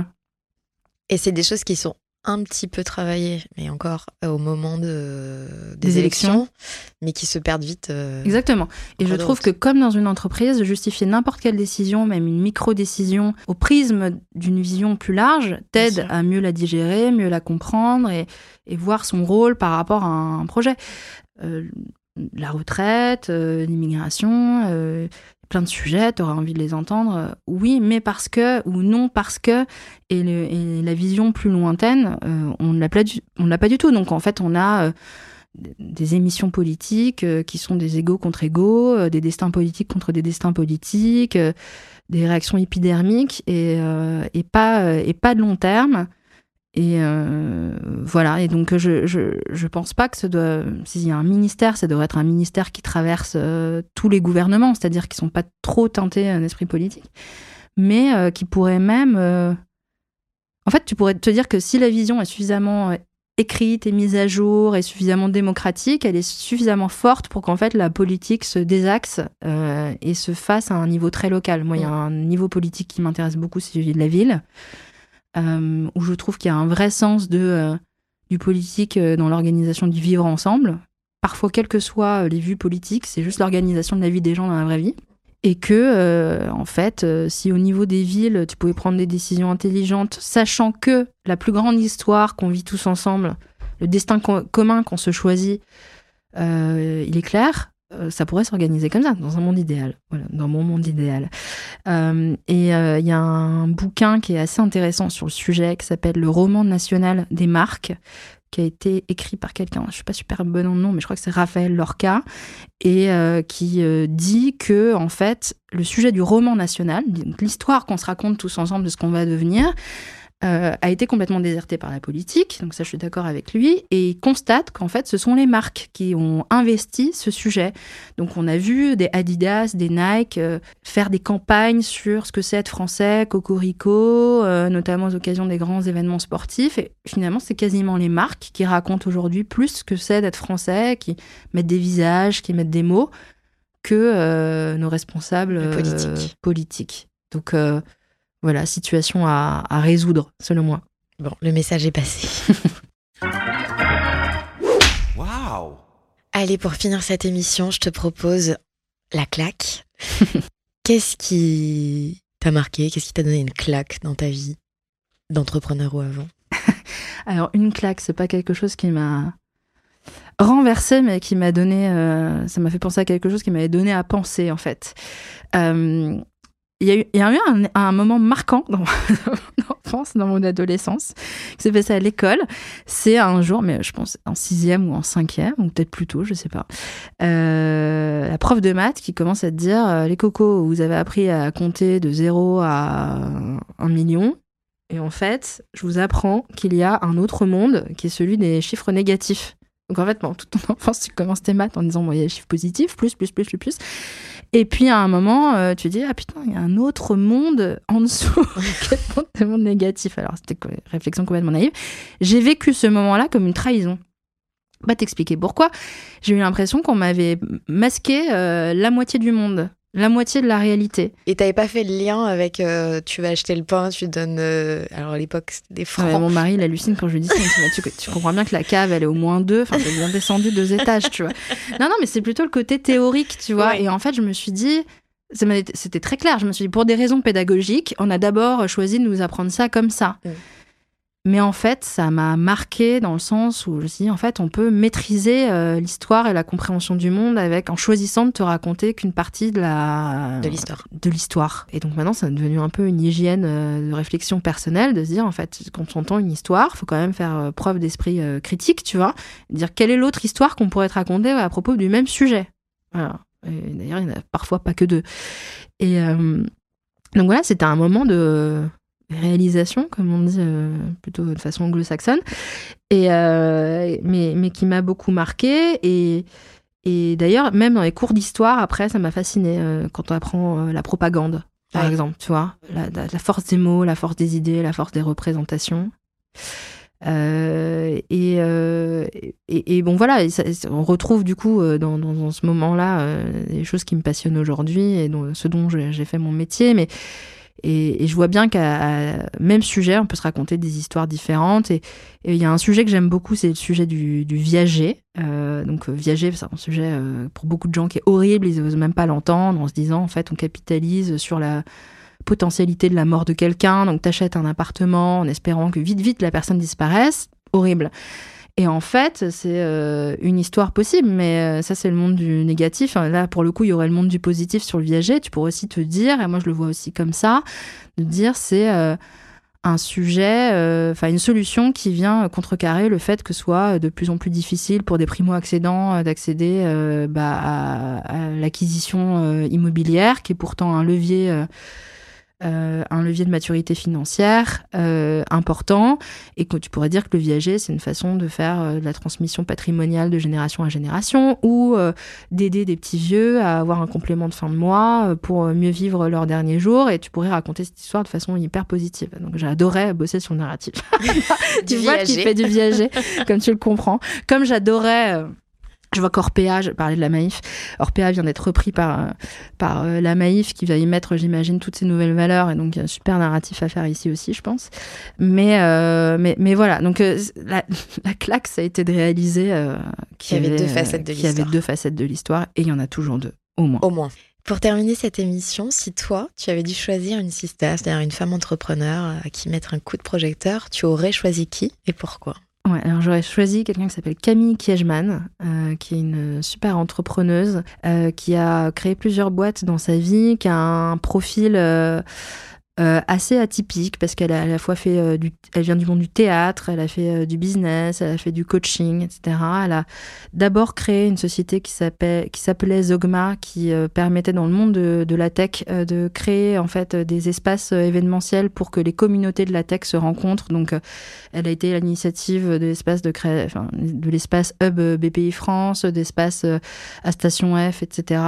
Et c'est des choses qui sont un petit peu travaillées, mais encore euh, au moment de, des, élections, mais qui se perdent vite. Euh, Exactement. Et je trouve que comme dans une entreprise, justifier n'importe quelle décision, même une micro-décision, au prisme d'une vision plus large, t'aide à mieux la digérer, mieux la comprendre et, et, voir son rôle par rapport à un projet. Euh, la retraite, l'immigration, plein de sujets, tu auras envie de les entendre, euh, oui, mais parce que, ou non parce que, et, la vision plus lointaine, euh, on ne l'a pas, du tout. Donc en fait, on a euh, des émissions politiques qui sont des égaux contre égaux, des destins politiques contre des destins politiques, des réactions épidermiques et, pas, et pas de long terme. Et euh, voilà, et donc je, je, je pense pas que ce doit, s'il y a un ministère, ça devrait être un ministère qui traverse euh, tous les gouvernements, c'est-à-dire qui sont pas trop teintés d'un esprit politique, mais euh, qui pourrait même. En fait, tu pourrais te dire que si la vision est suffisamment écrite et mise à jour et suffisamment démocratique, elle est suffisamment forte pour qu'en fait la politique se désaxe et se fasse à un niveau très local. Moi, il y a un niveau politique qui m'intéresse beaucoup, c'est celui de la ville. Euh, où je trouve qu'il y a un vrai sens de, euh, du politique euh, dans l'organisation du vivre ensemble. Parfois, quelles que soient les vues politiques, c'est juste l'organisation de la vie des gens dans la vraie vie. Et que, en fait, si au niveau des villes, tu pouvais prendre des décisions intelligentes, sachant que la plus grande histoire qu'on vit tous ensemble, le destin commun qu'on se choisit, il est clair, ça pourrait s'organiser comme ça, dans un monde idéal. Voilà, dans mon monde idéal. Euh, et euh, il y a un bouquin qui est assez intéressant sur le sujet, qui s'appelle Le roman national des marques, qui a été écrit par quelqu'un, je suis pas super bonne en nom, mais je crois que c'est Raphaël Lorca, et qui dit que, en fait, le sujet du roman national, l'histoire qu'on se raconte tous ensemble de ce qu'on va devenir, euh, a été complètement déserté par la politique, donc ça je suis d'accord avec lui, et il constate qu'en fait ce sont les marques qui ont investi ce sujet. Donc on a vu des Adidas, des Nike euh, faire des campagnes sur ce que c'est être français, Cocorico, euh, notamment aux occasions des grands événements sportifs, et finalement c'est quasiment les marques qui racontent aujourd'hui plus ce que c'est d'être français, qui mettent des visages, qui mettent des mots, que nos responsables politiques. Donc voilà, situation à, résoudre, selon moi. Bon, le message est passé. Waouh Allez, pour finir cette émission, je te propose la claque. Qu'est-ce qui t'a marqué? Qu'est-ce qui t'a donné une claque dans ta vie d'entrepreneur ou avant? Alors, une claque, c'est pas quelque chose qui m'a renversé, mais qui m'a donné. Euh, ça m'a fait penser à quelque chose qui m'avait donné à penser, en fait. Euh, il y a eu, un, moment marquant dans mon enfance, dans mon adolescence, qui s'est passé à l'école. C'est un jour, mais je pense en sixième ou en cinquième, ou peut-être plus tôt, je sais pas. Euh, la prof de maths qui commence à te dire euh, les cocos, vous avez appris à compter de 0 à 1 million. Et en fait, je vous apprends qu'il y a un autre monde qui est celui des chiffres négatifs. Donc en fait, bon, toute ton enfance, tu commences tes maths en disant, bon, il y a des chiffres positifs, plus, plus, plus, plus, plus. Et puis à un moment, euh, tu dis, ah putain, il y a un autre monde en dessous, le monde négatif. Alors c'était une réflexion complètement naïve. J'ai vécu ce moment-là comme une trahison. Pas t'expliquer pourquoi. J'ai eu l'impression qu'on m'avait masqué euh, la moitié du monde la moitié de la réalité. Et t'avais pas fait le lien avec euh, tu vas acheter le pain, tu donnes. Euh, alors à l'époque, c'était des francs. mon mari, il hallucine quand je lui dis ça. Tu, tu, comprends bien que la cave, elle est au moins deux. Enfin, j'ai bien descendu deux étages, tu vois. Non, non, mais c'est plutôt le côté théorique, tu vois. Et en fait, je me suis dit. C'était très clair. Je me suis dit, pour des raisons pédagogiques, on a d'abord choisi de nous apprendre ça comme ça. Mm. Mais en fait, ça m'a marqué dans le sens où je me suis dit, en fait, on peut maîtriser euh, l'histoire et la compréhension du monde avec en choisissant de te raconter qu'une partie de la de l'histoire. De l'histoire. Et donc maintenant, ça est devenu un peu une hygiène euh, de réflexion personnelle de se dire, en fait, quand on entend une histoire, faut quand même faire euh, preuve d'esprit critique, tu vois, dire quelle est l'autre histoire qu'on pourrait te raconter à propos du même sujet. Voilà. D'ailleurs, il n'y en a parfois pas que deux. Et donc voilà, c'était un moment de réalisation, comme on dit euh, plutôt de façon anglo-saxonne, et, euh, mais, mais qui m'a beaucoup marqué. Et, et d'ailleurs, même dans les cours d'histoire, après, ça m'a fasciné euh, quand on apprend la propagande, par exemple, tu vois, la, la, force des mots, la force des idées, la force des représentations. et, et, bon voilà, on retrouve du coup dans, dans, ce moment-là des choses qui me passionnent aujourd'hui et dont, ce dont j'ai fait mon métier, mais et, je vois bien qu'à même sujet, on peut se raconter des histoires différentes. Et il y a un sujet que j'aime beaucoup, c'est le sujet du, viager. Euh, donc euh, viager, c'est un sujet euh, pour beaucoup de gens qui est horrible, ils n'osent même pas l'entendre en se disant, en fait, on capitalise sur la potentialité de la mort de quelqu'un. Donc t'achètes un appartement en espérant que vite, vite, la personne disparaisse. Horrible. Et en fait, c'est euh, une histoire possible, mais euh, ça, c'est le monde du négatif. Là, pour le coup, il y aurait le monde du positif sur le viager. Tu pourrais aussi te dire, et moi, je le vois aussi comme ça, de dire c'est euh, un sujet, enfin, une solution qui vient contrecarrer le fait que ce soit de plus en plus difficile pour des primo-accédants d'accéder bah, à l'acquisition immobilière, qui est pourtant un levier euh, un levier de maturité financière euh, important et que tu pourrais dire que le viager, c'est une façon de faire euh, de la transmission patrimoniale de génération à génération ou d'aider des petits vieux à avoir un complément de fin de mois pour mieux vivre leurs derniers jours et tu pourrais raconter cette histoire de façon hyper positive. Donc j'adorais bosser sur le narratif. tu vois qui fait du viager, comme tu le comprends. Comme j'adorais je vois qu'Orpea, je parlais de la Maïf, Orpea vient d'être repris par, euh, par euh, la Maïf qui va y mettre, j'imagine, toutes ces nouvelles valeurs. Et donc, il y a un super narratif à faire ici aussi, je pense. Mais, euh, mais, mais voilà, donc la, la, claque, ça a été de réaliser qu'il y avait, deux facettes de l'histoire. y avait deux facettes de l'histoire et il y en a toujours deux, au moins. Au moins. Pour terminer cette émission, si toi, tu avais dû choisir une sister, c'est-à-dire une femme entrepreneur à qui mettre un coup de projecteur, tu aurais choisi qui et pourquoi? Ouais, alors j'aurais choisi quelqu'un qui s'appelle Camille Kiejman, euh, qui est une super entrepreneuse, euh, qui a créé plusieurs boîtes dans sa vie, qui a un profil euh, euh, assez atypique parce qu'elle a à la fois fait euh, du, elle vient du monde du théâtre, elle a fait euh, du business, elle a fait du coaching, etc. Elle a d'abord créé une société qui s'appelait qui s'appelait Zogma, qui permettait dans le monde de, la tech de créer en fait des espaces événementiels pour que les communautés de la tech se rencontrent. Donc, elle a été à l'initiative de l'espace de cré... de l'espace Hub BPI France, d'espace à Station F, etc.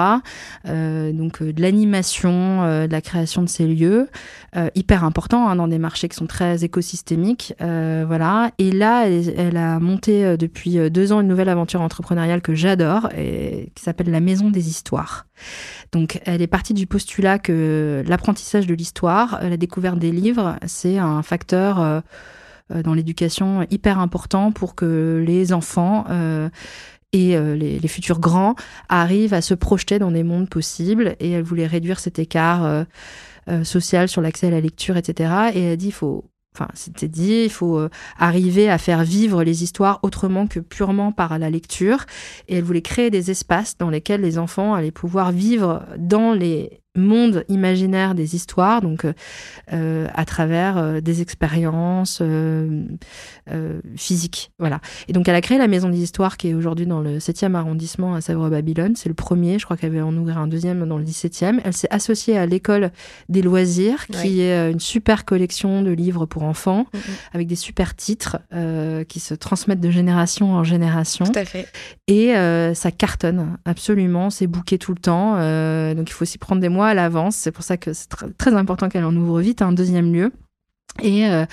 donc, de l'animation, de la création de ces lieux. Euh, hyper important hein, dans des marchés qui sont très écosystémiques. Euh, voilà. Et là, elle, a monté euh, depuis deux ans une nouvelle aventure entrepreneuriale que j'adore et qui s'appelle la Maison des Histoires. Donc, elle est partie du postulat que l'apprentissage de l'histoire, la découverte des livres, c'est un facteur dans l'éducation hyper important pour que les enfants et les, futurs grands arrivent à se projeter dans des mondes possibles. Et elle voulait réduire cet écart sociale sur l'accès à la lecture, etc. Et elle dit, il faut, enfin, c'était dit, il faut euh, arriver à faire vivre les histoires autrement que purement par la lecture. Et elle voulait créer des espaces dans lesquels les enfants allaient pouvoir vivre dans les monde imaginaire des histoires, donc euh, à travers euh, des expériences euh, euh, physiques. Voilà. Et donc elle a créé la Maison des Histoires qui est aujourd'hui dans le 7e arrondissement à Sèvres-Babylone. C'est le premier, je crois qu'elle avait en ouvert un deuxième dans le 17e. Elle s'est associée à l'école des loisirs, qui est une super collection de livres pour enfants, mm, mm. avec des super titres qui se transmettent de génération en génération. Tout à fait. Et ça cartonne absolument, c'est bouqué tout le temps. donc il faut s'y prendre des mois à l'avance. C'est pour ça que c'est très important qu'elle en ouvre vite un deuxième lieu. Et, euh,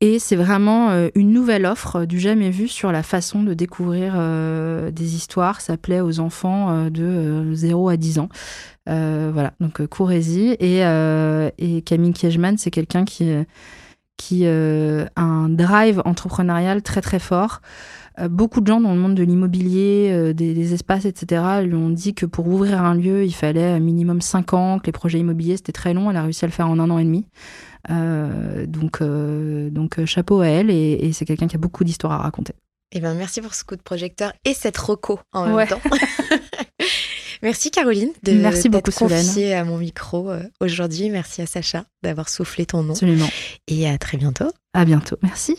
et c'est vraiment euh, une nouvelle offre du jamais vu sur la façon de découvrir euh, des histoires. Ça plaît aux enfants de 0 à 10 ans. voilà, donc courez-y. Et, et Camille Kiejman, c'est quelqu'un qui, qui a un drive entrepreneurial très très fort. Euh, beaucoup de gens dans le monde de l'immobilier, euh, des, espaces, etc., lui ont dit que pour ouvrir un lieu, il fallait minimum 5 ans, que les projets immobiliers, c'était très long. Elle a réussi à le faire en un an et demi. Euh, donc, donc chapeau à elle, et, c'est quelqu'un qui a beaucoup d'histoires à raconter. Eh ben, merci pour ce coup de projecteur et cette reco en même temps. merci Caroline de merci beaucoup, confiée à mon micro aujourd'hui. Merci à Sacha d'avoir soufflé ton nom. Absolument. Et à très bientôt. À bientôt. Merci.